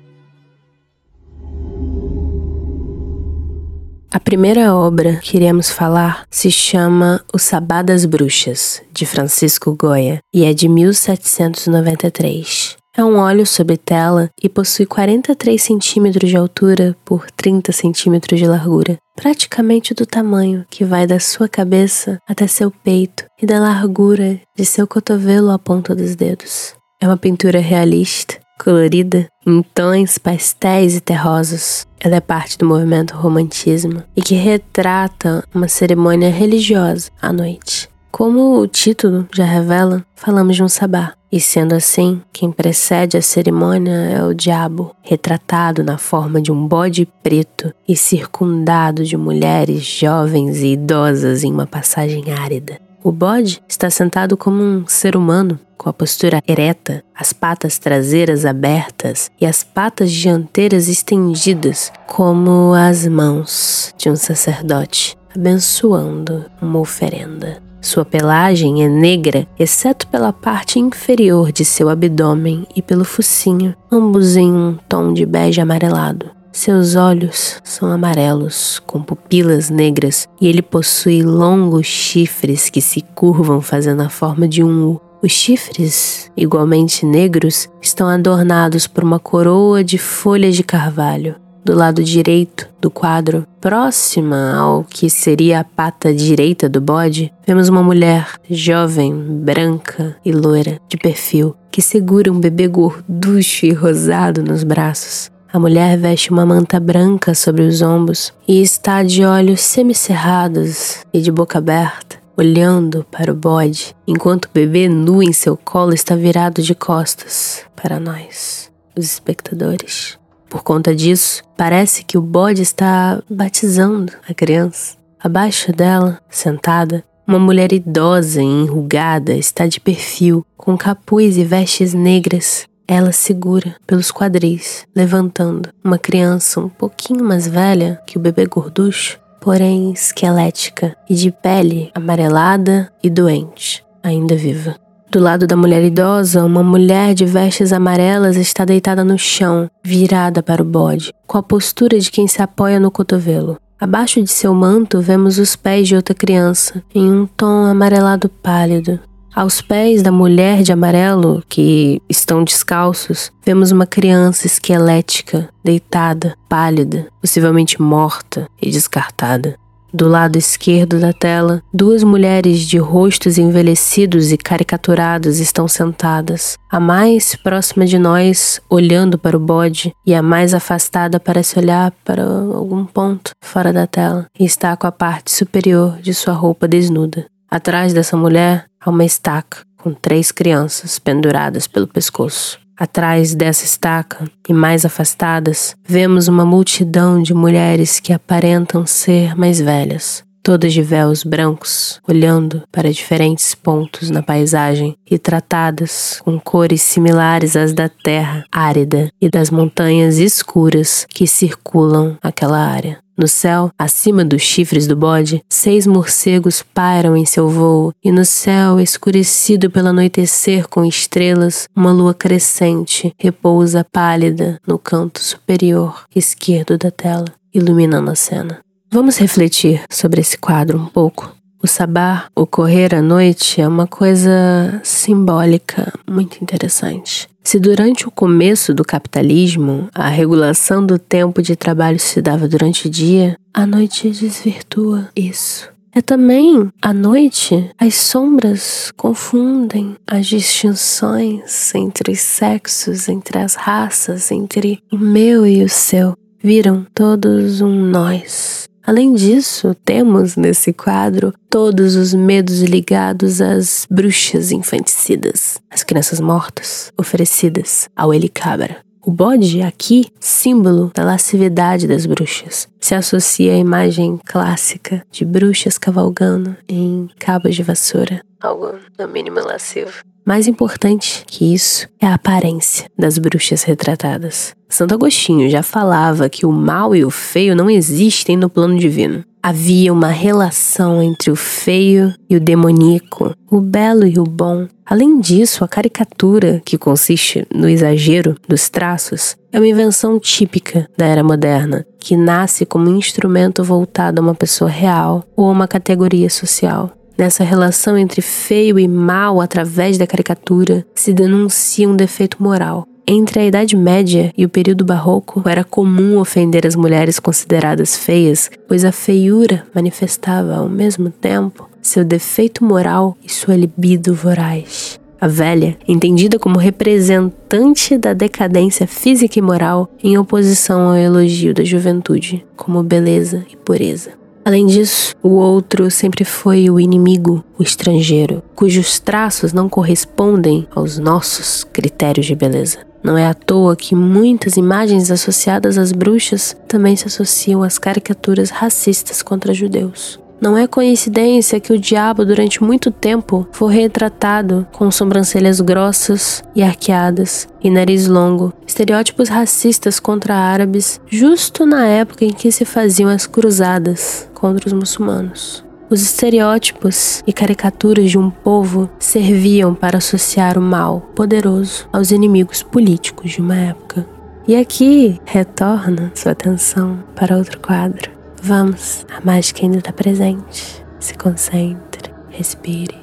B: A primeira obra que iremos falar se chama O Sabá das Bruxas, de Francisco Goya, e é de 1793. É um óleo sobre tela e possui 43 centímetros de altura por 30 centímetros de largura, praticamente do tamanho que vai da sua cabeça até seu peito e da largura de seu cotovelo à ponta dos dedos. É uma pintura realista, colorida, em tons pastéis e terrosos. Ela é parte do movimento romantismo e que retrata uma cerimônia religiosa à noite. Como o título já revela, falamos de um sabá, e sendo assim, quem precede a cerimônia é o diabo, retratado na forma de um bode preto e circundado de mulheres jovens e idosas em uma passagem árida. O bode está sentado como um ser humano, com a postura ereta, as patas traseiras abertas e as patas dianteiras estendidas, como as mãos de um sacerdote, abençoando uma oferenda. Sua pelagem é negra, exceto pela parte inferior de seu abdômen e pelo focinho, ambos em um tom de bege amarelado. Seus olhos são amarelos, com pupilas negras, e ele possui longos chifres que se curvam fazendo a forma de um U. Os chifres, igualmente negros, estão adornados por uma coroa de folhas de carvalho do lado direito do quadro, próxima ao que seria a pata direita do bode, vemos uma mulher jovem, branca e loira, de perfil, que segura um bebê gorducho e rosado nos braços. A mulher veste uma manta branca sobre os ombros e está de olhos semicerrados e de boca aberta, olhando para o bode, enquanto o bebê nu em seu colo está virado de costas para nós, os espectadores. Por conta disso, parece que o bode está batizando a criança. Abaixo dela, sentada, uma mulher idosa e enrugada está de perfil, com capuz e vestes negras. Ela segura pelos quadris, levantando uma criança um pouquinho mais velha que o bebê gorducho, porém esquelética e de pele amarelada e doente, ainda viva. Do lado da mulher idosa, uma mulher de vestes amarelas está deitada no chão, virada para o bode, com a postura de quem se apoia no cotovelo. Abaixo de seu manto vemos os pés de outra criança, em um tom amarelado pálido. Aos pés da mulher de amarelo, que estão descalços, vemos uma criança esquelética, deitada, pálida, possivelmente morta e descartada. Do lado esquerdo da tela, duas mulheres de rostos envelhecidos e caricaturados estão sentadas. A mais próxima de nós, olhando para o bode, e a mais afastada parece olhar para algum ponto fora da tela e está com a parte superior de sua roupa desnuda. Atrás dessa mulher há uma estaca com três crianças penduradas pelo pescoço. Atrás dessa estaca e mais afastadas, vemos uma multidão de mulheres que aparentam ser mais velhas, todas de véus brancos, olhando para diferentes pontos na paisagem e tratadas com cores similares às da terra árida e das montanhas escuras que circulam aquela área. No céu, acima dos chifres do bode, seis morcegos pairam em seu voo, e no céu, escurecido pelo anoitecer com estrelas, uma lua crescente repousa pálida no canto superior esquerdo da tela, iluminando a cena. Vamos refletir sobre esse quadro um pouco. O sabá, o correr à noite, é uma coisa simbólica muito interessante. Se durante o começo do capitalismo a regulação do tempo de trabalho se dava durante o dia, a noite desvirtua isso. É também à noite as sombras confundem as distinções entre os sexos, entre as raças, entre o meu e o seu. Viram todos um nós. Além disso, temos nesse quadro todos os medos ligados às bruxas infanticidas, as crianças mortas oferecidas ao Elicabra. O bode, aqui, símbolo da lascividade das bruxas, se associa à imagem clássica de bruxas cavalgando em cabos de vassoura,
A: algo no mínimo lascivo.
B: Mais importante que isso é a aparência das bruxas retratadas. Santo Agostinho já falava que o mal e o feio não existem no plano divino. Havia uma relação entre o feio e o demoníaco, o belo e o bom. Além disso, a caricatura, que consiste no exagero dos traços, é uma invenção típica da era moderna, que nasce como instrumento voltado a uma pessoa real ou a uma categoria social. Nessa relação entre feio e mal através da caricatura se denuncia um defeito moral. Entre a Idade Média e o período barroco, era comum ofender as mulheres consideradas feias, pois a feiura manifestava ao mesmo tempo seu defeito moral e sua libido voraz. A velha, entendida como representante da decadência física e moral, em oposição ao elogio da juventude, como beleza e pureza. Além disso, o outro sempre foi o inimigo, o estrangeiro, cujos traços não correspondem aos nossos critérios de beleza. Não é à toa que muitas imagens associadas às bruxas também se associam às caricaturas racistas contra judeus. Não é coincidência que o diabo durante muito tempo foi retratado com sobrancelhas grossas e arqueadas e nariz longo, estereótipos racistas contra árabes, justo na época em que se faziam as cruzadas contra os muçulmanos. Os estereótipos e caricaturas de um povo serviam para associar o mal poderoso aos inimigos políticos de uma época. E aqui retorna sua atenção para outro quadro. Vamos, a mágica ainda está presente. Se concentre, respire.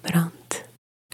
B: Pronto.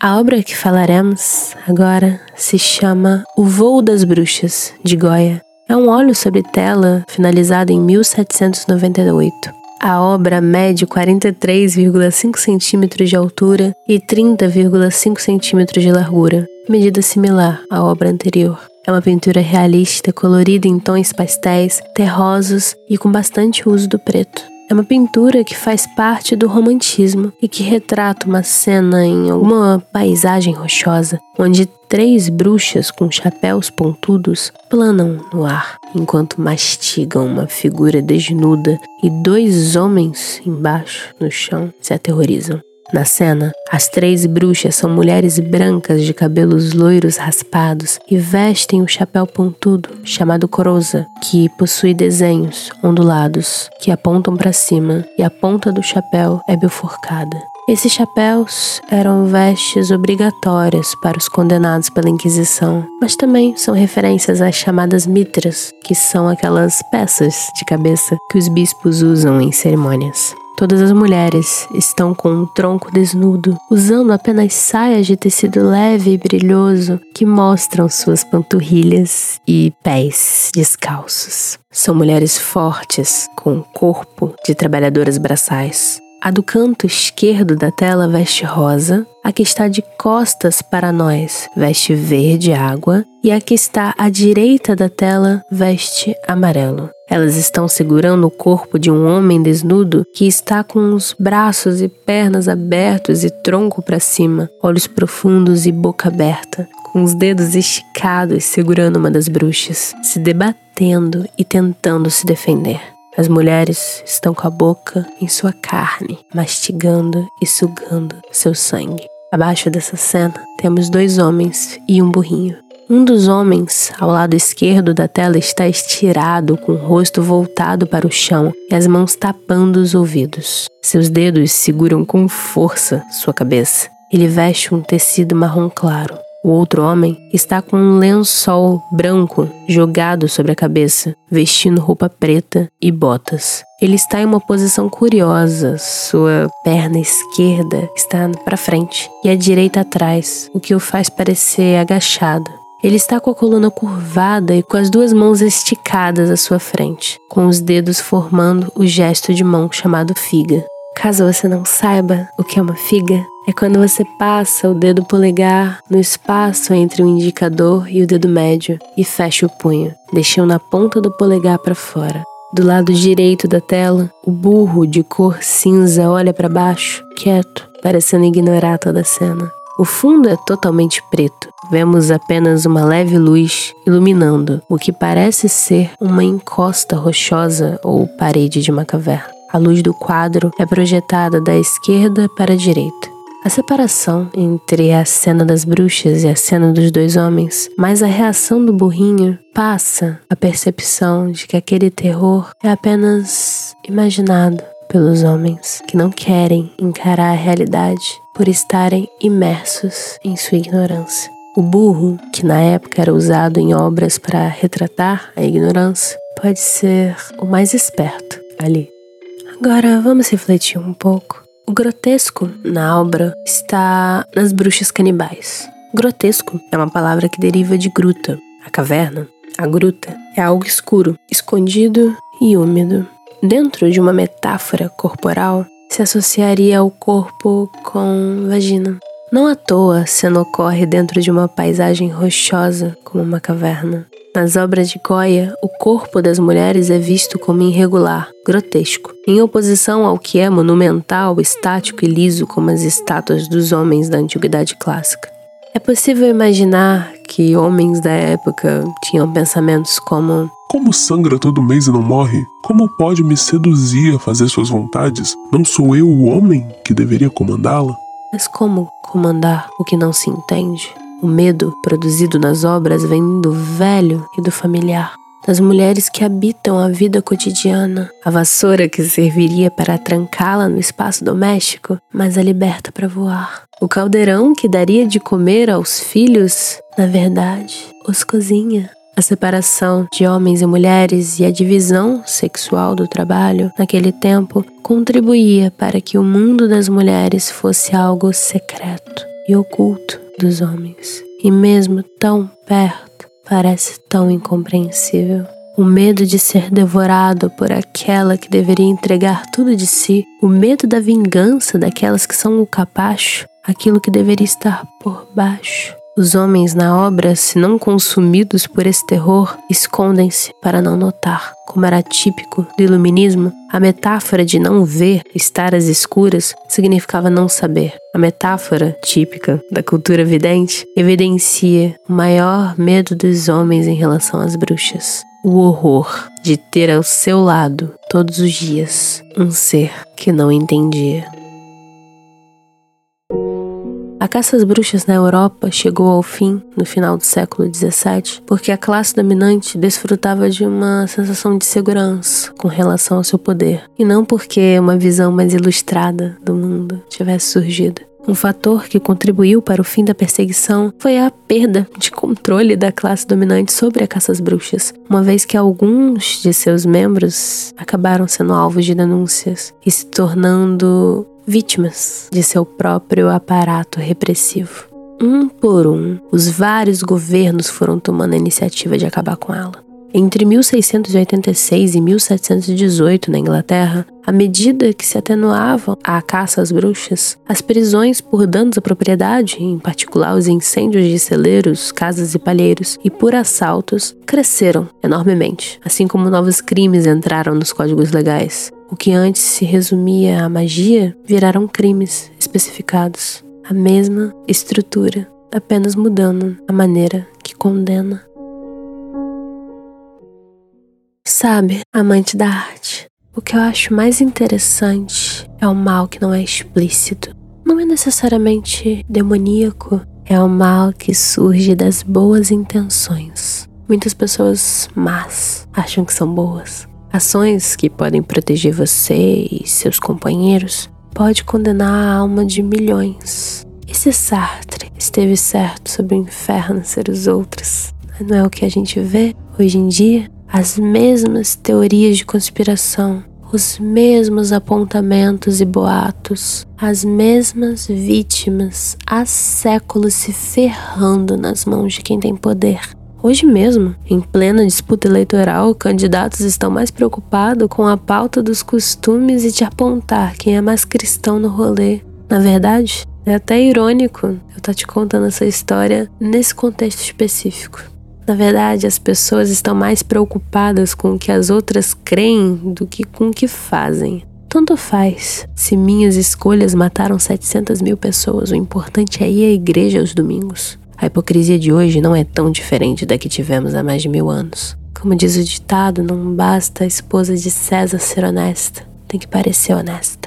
B: A obra que falaremos agora se chama O Voo das Bruxas, de Goya. É um óleo sobre tela finalizado em 1798. A obra mede 43,5 centímetros de altura e 30,5 centímetros de largura, medida similar à obra anterior. É uma pintura realista, colorida em tons pastéis, terrosos e com bastante uso do preto. É uma pintura que faz parte do romantismo e que retrata uma cena em alguma paisagem rochosa, onde três bruxas com chapéus pontudos planam no ar enquanto mastigam uma figura desnuda e dois homens embaixo no chão se aterrorizam. Na cena, as três bruxas são mulheres brancas de cabelos loiros raspados e vestem um chapéu pontudo chamado coroza, que possui desenhos ondulados que apontam para cima e a ponta do chapéu é bifurcada. Esses chapéus eram vestes obrigatórias para os condenados pela Inquisição, mas também são referências às chamadas mitras, que são aquelas peças de cabeça que os bispos usam em cerimônias. Todas as mulheres estão com um tronco desnudo, usando apenas saias de tecido leve e brilhoso que mostram suas panturrilhas e pés descalços. São mulheres fortes, com corpo de trabalhadoras braçais. A do canto esquerdo da tela veste rosa, a que está de costas para nós veste verde água e a que está à direita da tela veste amarelo. Elas estão segurando o corpo de um homem desnudo que está com os braços e pernas abertos e tronco para cima, olhos profundos e boca aberta, com os dedos esticados segurando uma das bruxas, se debatendo e tentando se defender. As mulheres estão com a boca em sua carne, mastigando e sugando seu sangue. Abaixo dessa cena, temos dois homens e um burrinho. Um dos homens, ao lado esquerdo da tela, está estirado, com o rosto voltado para o chão e as mãos tapando os ouvidos. Seus dedos seguram com força sua cabeça. Ele veste um tecido marrom claro. O outro homem está com um lençol branco jogado sobre a cabeça, vestindo roupa preta e botas. Ele está em uma posição curiosa, sua perna esquerda está para frente e a direita atrás, o que o faz parecer agachado. Ele está com a coluna curvada e com as duas mãos esticadas à sua frente, com os dedos formando o gesto de mão chamado figa. Caso você não saiba o que é uma figa, é quando você passa o dedo polegar no espaço entre o indicador e o dedo médio e fecha o punho, deixando a ponta do polegar para fora. Do lado direito da tela, o burro de cor cinza olha para baixo, quieto, parecendo ignorar toda a cena. O fundo é totalmente preto. Vemos apenas uma leve luz iluminando o que parece ser uma encosta rochosa ou parede de uma caverna. A luz do quadro é projetada da esquerda para a direita. A separação entre a cena das bruxas e a cena dos dois homens, mais a reação do burrinho, passa a percepção de que aquele terror é apenas imaginado pelos homens que não querem encarar a realidade por estarem imersos em sua ignorância. O burro, que na época era usado em obras para retratar a ignorância, pode ser o mais esperto ali. Agora vamos refletir um pouco o grotesco na obra está nas bruxas canibais. Grotesco é uma palavra que deriva de gruta. A caverna, a gruta, é algo escuro, escondido e úmido. Dentro de uma metáfora corporal, se associaria ao corpo com vagina. Não à toa, cena ocorre dentro de uma paisagem rochosa como uma caverna. Nas obras de Goya, o corpo das mulheres é visto como irregular, grotesco, em oposição ao que é monumental, estático e liso como as estátuas dos homens da antiguidade clássica. É possível imaginar que homens da época tinham pensamentos como:
C: Como sangra todo mês e não morre? Como pode me seduzir a fazer suas vontades? Não sou eu o homem que deveria comandá-la?
B: Mas como comandar o que não se entende? O medo produzido nas obras vem do velho e do familiar, das mulheres que habitam a vida cotidiana, a vassoura que serviria para trancá-la no espaço doméstico, mas a liberta para voar. O caldeirão que daria de comer aos filhos, na verdade, os cozinha. A separação de homens e mulheres e a divisão sexual do trabalho naquele tempo contribuía para que o mundo das mulheres fosse algo secreto e oculto dos homens. E mesmo tão perto, parece tão incompreensível. O medo de ser devorado por aquela que deveria entregar tudo de si, o medo da vingança daquelas que são o capacho, aquilo que deveria estar por baixo. Os homens na obra, se não consumidos por esse terror, escondem-se para não notar. Como era típico do iluminismo, a metáfora de não ver, estar às escuras, significava não saber. A metáfora, típica da cultura vidente, evidencia o maior medo dos homens em relação às bruxas. O horror de ter ao seu lado, todos os dias, um ser que não entendia. A caça às bruxas na Europa chegou ao fim no final do século XVII porque a classe dominante desfrutava de uma sensação de segurança com relação ao seu poder, e não porque uma visão mais ilustrada do mundo tivesse surgido. Um fator que contribuiu para o fim da perseguição foi a perda de controle da classe dominante sobre a caça às bruxas, uma vez que alguns de seus membros acabaram sendo alvos de denúncias e se tornando vítimas de seu próprio aparato repressivo. Um por um, os vários governos foram tomando a iniciativa de acabar com ela. Entre 1686 e 1718, na Inglaterra, à medida que se atenuavam a caça às bruxas, as prisões por danos à propriedade, em particular os incêndios de celeiros, casas e palheiros, e por assaltos, cresceram enormemente, assim como novos crimes entraram nos códigos legais. O que antes se resumia à magia viraram crimes especificados. A mesma estrutura, apenas mudando a maneira que condena. Sabe, amante da arte, o que eu acho mais interessante é o mal que não é explícito. Não é necessariamente demoníaco, é o mal que surge das boas intenções. Muitas pessoas más acham que são boas, Ações que podem proteger você e seus companheiros pode condenar a alma de milhões. E se Sartre esteve certo sobre o inferno ser os outros, não é o que a gente vê hoje em dia? As mesmas teorias de conspiração, os mesmos apontamentos e boatos, as mesmas vítimas há séculos se ferrando nas mãos de quem tem poder. Hoje mesmo, em plena disputa eleitoral, candidatos estão mais preocupados com a pauta dos costumes e de apontar quem é mais cristão no rolê. Na verdade, é até irônico eu estar tá te contando essa história nesse contexto específico. Na verdade, as pessoas estão mais preocupadas com o que as outras creem do que com o que fazem. Tanto faz se minhas escolhas mataram 700 mil pessoas, o importante é ir à igreja aos domingos. A hipocrisia de hoje não é tão diferente da que tivemos há mais de mil anos. Como diz o ditado, não basta a esposa de César ser honesta. tem que parecer honesta.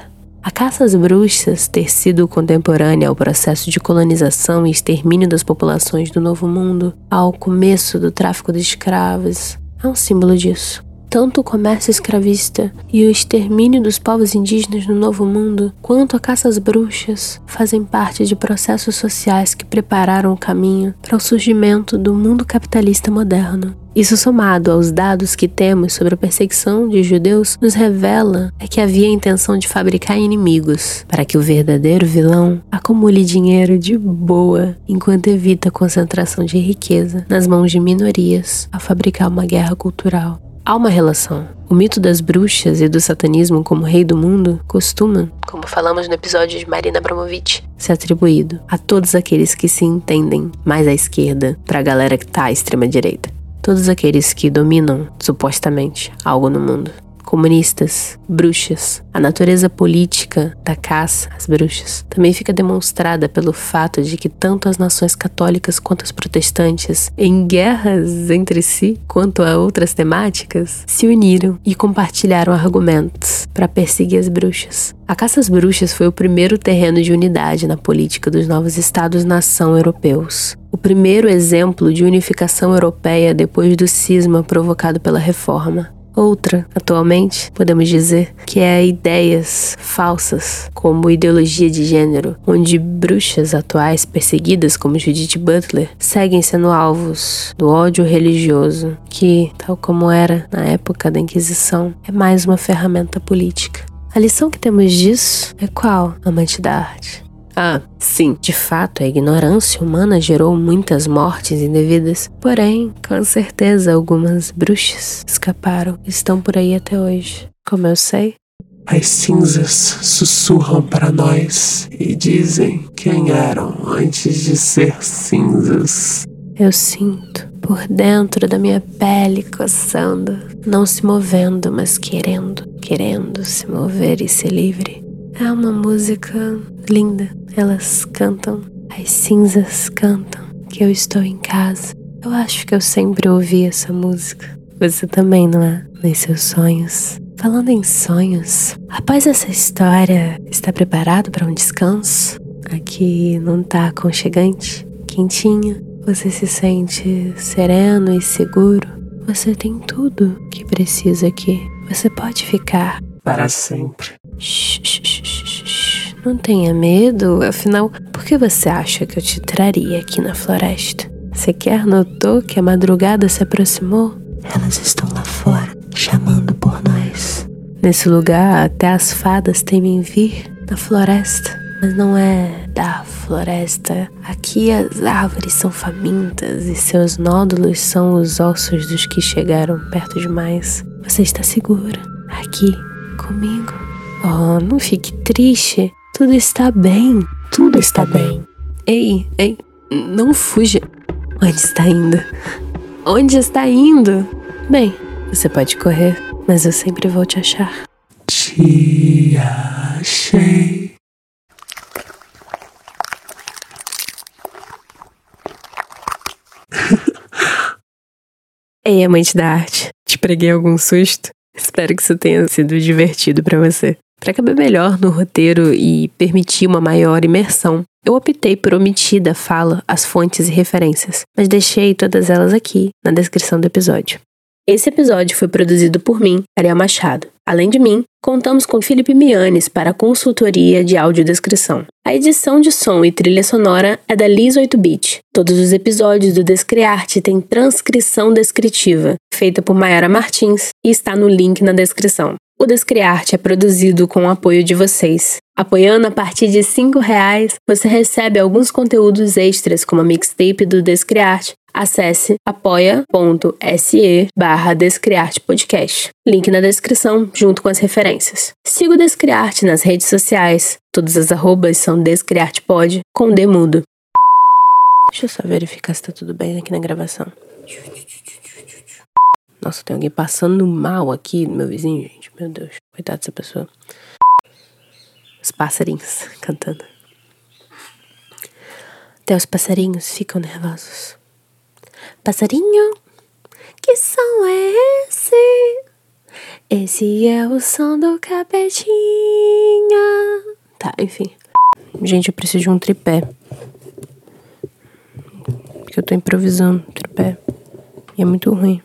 B: A caça às bruxas ter sido contemporânea ao processo de colonização e extermínio das populações do Novo Mundo, ao começo do tráfico de escravos, é um símbolo disso. Tanto o comércio escravista e o extermínio dos povos indígenas no Novo Mundo, quanto a caça às bruxas, fazem parte de processos sociais que prepararam o caminho para o surgimento do mundo capitalista moderno. Isso, somado aos dados que temos sobre a perseguição de judeus, nos revela é que havia a intenção de fabricar inimigos para que o verdadeiro vilão acumule dinheiro de boa enquanto evita a concentração de riqueza nas mãos de minorias ao fabricar uma guerra cultural. Há uma relação. O mito das bruxas e do satanismo como rei do mundo costuma,
A: como falamos no episódio de Marina Abramovic,
B: ser atribuído a todos aqueles que se entendem mais à esquerda para a galera que tá à extrema direita. Todos aqueles que dominam, supostamente, algo no mundo comunistas, bruxas. A natureza política da caça às bruxas também fica demonstrada pelo fato de que tanto as nações católicas quanto as protestantes, em guerras entre si quanto a outras temáticas, se uniram e compartilharam argumentos para perseguir as bruxas. A caça às bruxas foi o primeiro terreno de unidade na política dos novos estados-nação europeus. O primeiro exemplo de unificação europeia depois do cisma provocado pela reforma. Outra, atualmente, podemos dizer que é ideias falsas, como ideologia de gênero, onde bruxas atuais perseguidas como Judith Butler seguem sendo alvos do ódio religioso, que, tal como era na época da Inquisição, é mais uma ferramenta política. A lição que temos disso é qual, amante da arte? Ah, sim, de fato, a ignorância humana gerou muitas mortes indevidas, porém, com certeza, algumas bruxas escaparam e estão por aí até hoje. Como eu sei?
C: As cinzas sussurram para nós e dizem quem eram antes de ser cinzas.
B: Eu sinto por dentro da minha pele coçando, não se movendo, mas querendo, querendo se mover e ser livre. É uma música linda. Elas cantam, as cinzas cantam, que eu estou em casa. Eu acho que eu sempre ouvi essa música. Você também, não é? Nos seus sonhos. Falando em sonhos, após essa história, está preparado para um descanso? Aqui não tá aconchegante, quentinho. Você se sente sereno e seguro. Você tem tudo que precisa aqui. Você pode ficar
C: para sempre.
B: Shh, shh, shh, Não tenha medo, afinal, por que você acha que eu te traria aqui na floresta? Sequer notou que a madrugada se aproximou? Elas estão lá fora, chamando por nós. Nesse lugar, até as fadas temem vir na floresta. Mas não é da floresta. Aqui as árvores são famintas e seus nódulos são os ossos dos que chegaram perto demais. Você está segura, aqui, comigo. Oh, não fique triste. Tudo está bem.
C: Tudo está bem.
B: Ei, ei, não fuja. Onde está indo? Onde está indo? Bem, você pode correr, mas eu sempre vou te achar.
C: Te achei.
B: Ei, amante da arte, te preguei algum susto? Espero que isso tenha sido divertido para você. Para caber melhor no roteiro e permitir uma maior imersão, eu optei por omitir da fala as fontes e referências, mas deixei todas elas aqui na descrição do episódio. Esse episódio foi produzido por mim, Ariel Machado. Além de mim, contamos com Felipe Mianes para a consultoria de audiodescrição. A edição de som e trilha sonora é da Liz 8-Bit. Todos os episódios do Descriarte têm transcrição descritiva, feita por Mayara Martins, e está no link na descrição. O Descriarte é produzido com o apoio de vocês. Apoiando a partir de R$ reais, você recebe alguns conteúdos extras, como a mixtape do Descriarte. Acesse apoia.se barra Descriarte Podcast. Link na descrição, junto com as referências. Siga o Descriarte nas redes sociais. Todas as arrobas são Descriartepod, com D mudo. Deixa eu só verificar se tá tudo bem aqui na gravação. Nossa, tem alguém passando mal aqui, meu vizinho, gente. Meu Deus, coitado dessa pessoa. Os passarinhos cantando. Até os passarinhos ficam nervosos. Passarinho, que som é esse? Esse é o som do capetinha. Tá, enfim. Gente, eu preciso de um tripé. Porque eu tô improvisando tripé. E é muito ruim.